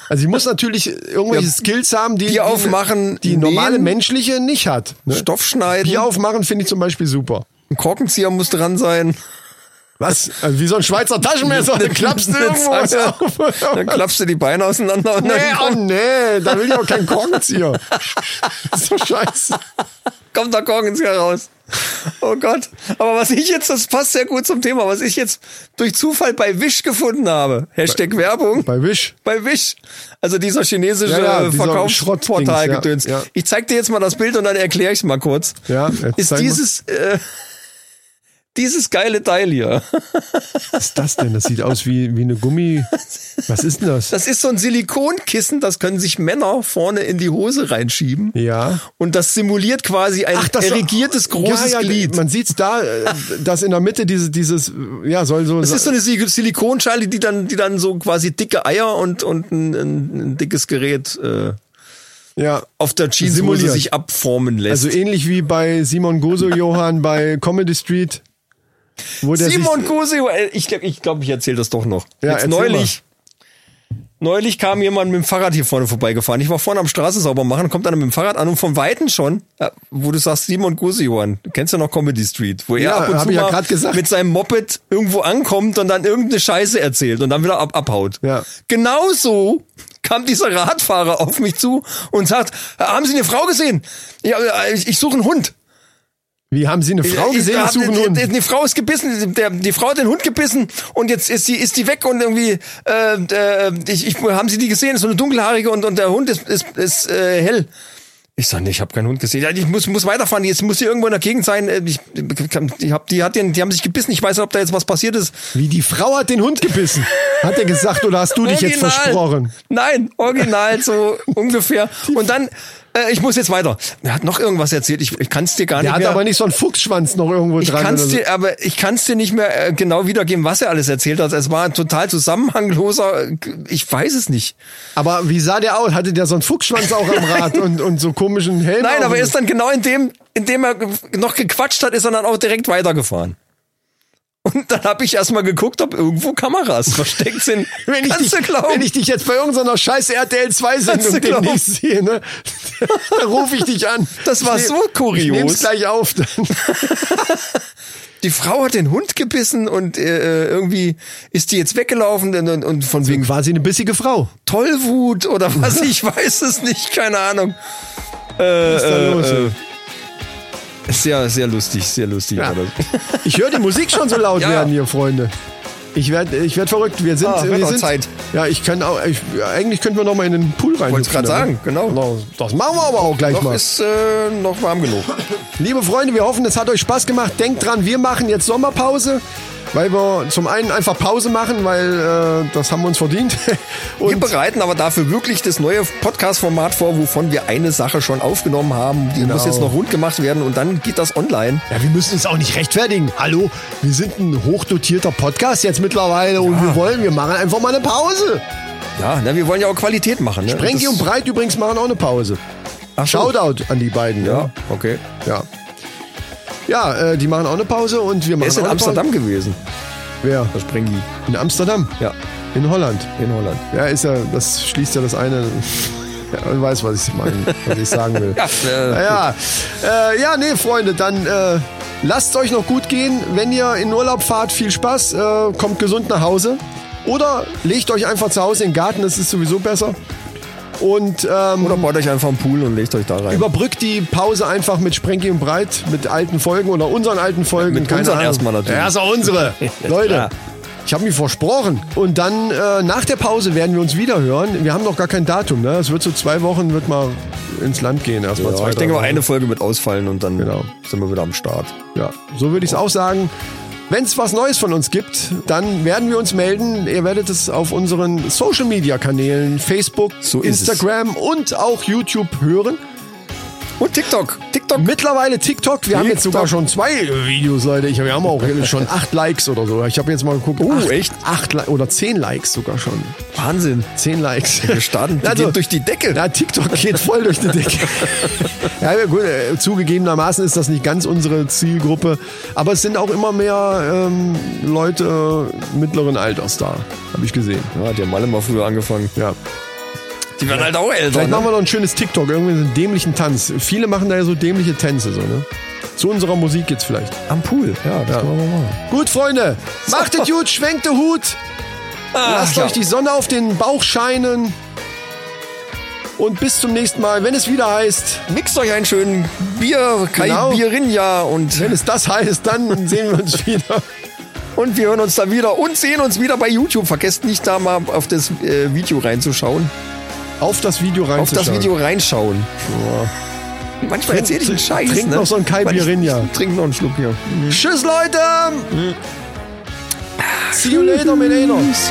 Also sie muss natürlich irgendwelche Ja, Skills haben, die, Bier aufmachen, die, die normale menschliche nicht hat. Ne? Stoff schneiden, Bier aufmachen finde ich zum Beispiel super. ein Korkenzieher muss dran sein. Was? Also wie so ein Schweizer Taschenmesser. Dann klappst du irgendwo was auf. Dann klappst du die Beine auseinander und Nee, oh dann nee, da will ich auch keinen Korkenzieher. Doch scheiße. kommt der Korkenzieher raus. Oh Gott. Aber was ich jetzt, das passt sehr gut zum Thema, was ich jetzt durch Zufall bei Wish gefunden habe. Hashtag Werbung. Bei Wish. Bei Wish. Also dieser chinesische Ja, ja, Verkaufsportal-Gedöns. Ja, ja. Ich zeig dir jetzt mal das Bild und dann erkläre ich es mal kurz. Ja, jetzt Ist zeig mal. dieses, äh, dieses geile Teil hier. Was ist das denn? Das sieht aus wie, wie eine Gummi. Was ist denn das? Das ist so ein Silikonkissen, das können sich Männer vorne in die Hose reinschieben. Ja. Und das simuliert quasi ein das erigiertes großes ja, ja, Glied. Man sieht's da, äh, dass in der Mitte diese, dieses, ja, soll so. Das ist so eine Sil- Silikonschale, die dann, die dann so quasi dicke Eier und, und ein, ein, dickes Gerät äh, ja. auf der Jeanshose sich abformen lässt. Also ähnlich wie bei Simon Goso Johann bei Comedy Street. Simon äh, ich glaube, ich, glaub, ich erzähle das doch noch. Ja, Jetzt neulich, Neulich kam jemand mit dem Fahrrad hier vorne vorbeigefahren. Ich war vorne am Straße sauber machen, kommt einer mit dem Fahrrad an und vom Weiten schon, äh, wo du sagst, Simon Gusiohan, du kennst ja noch Comedy Street, wo er Ja, ab und zu ja mal gesagt. mit seinem Moped irgendwo ankommt und dann irgendeine Scheiße erzählt und dann wieder ab abhaut. Ja. Genauso kam dieser Radfahrer auf mich zu und sagt, haben Sie eine Frau gesehen? Ja, äh, ich, ich suche einen Hund. Wie haben Sie eine Frau Ich- gesehen? ich- Ich die, die Frau ist gebissen, der, die Frau hat den Hund gebissen und jetzt ist die, ist die weg und irgendwie, äh, äh, ich, ich, haben Sie die gesehen? Ist so eine dunkelhaarige und, und der Hund ist, ist, ist äh, hell. Ich sag, nee, ich habe keinen Hund gesehen. Ja, ich muss, muss weiterfahren. Jetzt muss sie irgendwo in der Gegend sein. Äh, Ich, ich hab, die, hat den, die haben sich gebissen. Ich weiß nicht, ob da jetzt was passiert ist. Wie die Frau hat den Hund gebissen. Hat er gesagt oder hast du dich jetzt Original. versprochen? Nein, original so ungefähr. Und dann, äh, ich muss jetzt weiter. Er hat noch irgendwas erzählt. Ich, ich kann es dir gar Der nicht hat mehr. aber nicht so einen Fuchsschwanz noch irgendwo Ich dran. kann's so. dir, aber ich kann's dir nicht mehr äh, genau wiedergeben, was er alles erzählt hat. Es war ein total zusammenhangloser, ich weiß es nicht. Aber wie sah der aus? Hatte der so einen Fuchsschwanz auch am Rad und, und so komischen Helm? Nein, aber er ist dann genau in dem, in dem er noch gequatscht hat, ist er dann auch direkt weitergefahren. Und dann habe ich erstmal geguckt, ob irgendwo Kameras versteckt sind. wenn ich, dich, glauben? wenn ich dich jetzt bei irgendeiner scheiß RTL 2 Kannst Sendung demnächst sehe, ne? dann rufe ich dich an. Das war Ich so kurios. Ich nehm's gleich auf. Dann. die Frau hat den Hund gebissen und äh, irgendwie ist die jetzt weggelaufen und, und, und von wegen Quasi eine bissige Frau. Tollwut oder was, ich weiß es nicht, keine Ahnung. Äh, ist da los, ey? Sehr, sehr lustig, sehr lustig. Ja. Ich höre die Musik schon so laut Ja. werden hier, Freunde. Ich werde ich werd verrückt. Wir sind, Ah, wir sind Zeit. Ja, ich kann auch. Ich, eigentlich könnten wir noch mal in den Pool rein. Wollte grad sagen, genau. Das machen wir aber auch gleich Noch mal. ist äh, noch warm genug. Liebe Freunde, wir hoffen, es hat euch Spaß gemacht. Denkt dran, wir machen jetzt Sommerpause, weil wir zum einen einfach Pause machen, weil äh, das haben wir uns verdient. Wir Und bereiten aber dafür wirklich das neue Podcast-Format vor, wovon wir eine Sache schon aufgenommen haben. Die Genau. muss jetzt noch rund gemacht werden und dann geht das online. ja, wir müssen uns auch nicht rechtfertigen. Hallo, wir sind ein hochdotierter Podcast jetzt mittlerweile und wir wollen, wir machen einfach mal eine Pause. Ja, na, wir wollen ja auch Qualität machen. Ne? Sprengi und Breit übrigens machen auch eine Pause. Ach so. Shoutout an die beiden. Ja, okay. Ja. Ja, äh, die machen auch eine Pause und wir machen Er ist in Amsterdam gewesen, Pause. Wer? der Sprengi. In Amsterdam? Ja, In Holland. in Holland. Ja, ist ja, das schließt ja das eine. Ja, man weiß, was ich meine, was ich sagen will. Ja, Naja, äh, ja, nee, Freunde, dann äh, lasst es euch noch gut gehen. Wenn ihr in Urlaub fahrt, viel Spaß, äh, kommt gesund nach Hause. Oder legt euch einfach zu Hause in den Garten, das ist sowieso besser. Und ähm, Oder baut euch einfach einen Pool und legt euch da rein. überbrückt die Pause einfach mit Sprenki und Breit, mit alten Folgen oder unseren alten Folgen. Mit keine unseren erstmal natürlich. Ja, ist auch unsere. Leute. klar. Ich habe mich versprochen. Und dann äh, nach der Pause werden wir uns wieder hören. Wir haben noch gar kein Datum. Ne? Es wird so zwei Wochen, wird mal ins Land gehen. Erstmal ja, zwei, ich denke mal, eine Folge wird ausfallen und dann Genau. sind wir wieder am Start. Ja, so würde ich es auch sagen. Wenn es was Neues von uns gibt, dann werden wir uns melden. Ihr werdet es auf unseren Social Media Kanälen, Facebook, So es. Instagram und auch YouTube hören. Und TikTok. TikTok. Mittlerweile TikTok. Wir haben jetzt TikTok. sogar schon zwei Videos, Leute. Ich, wir haben auch schon acht Likes oder so. Ich habe jetzt mal geguckt. Oh, acht, echt? Acht Li- oder zehn Likes sogar schon. Wahnsinn. Zehn Likes. Wir starten die gehen durch die Decke. Ja, TikTok geht voll durch die Decke. ja, ja, gut, äh, zugegebenermaßen ist das nicht ganz unsere Zielgruppe, aber es sind auch immer mehr ähm, Leute mittleren Alters da, habe ich gesehen. Ja, die haben alle mal früher angefangen. Ja. Die werden halt auch älter. Vielleicht machen Ne? wir noch ein schönes TikTok, irgendwie so einen dämlichen Tanz. Viele machen da ja so dämliche Tänze, so, ne? Zu unserer Musik jetzt vielleicht. Am Pool. Ja, das Ja. können wir mal machen. Gut, Freunde, macht es gut, schwenkt den Hut, lasst ja. euch die Sonne auf den Bauch scheinen und bis zum nächsten Mal, wenn es wieder heißt, Mixt euch einen schönen Bier, Kai Genau. Bierinja und, wenn es das heißt, dann sehen wir uns wieder. und wir hören uns dann wieder und sehen uns wieder bei YouTube. Vergesst nicht da mal auf das äh, Video reinzuschauen. Auf das Video Auf das. Video reinschauen. Manchmal erzähle ich einen Scheiß. trink ne? noch so einen Kai Bierinja. Trink noch einen Schluck hier. Tschüss, Leute! See you later, Menenos.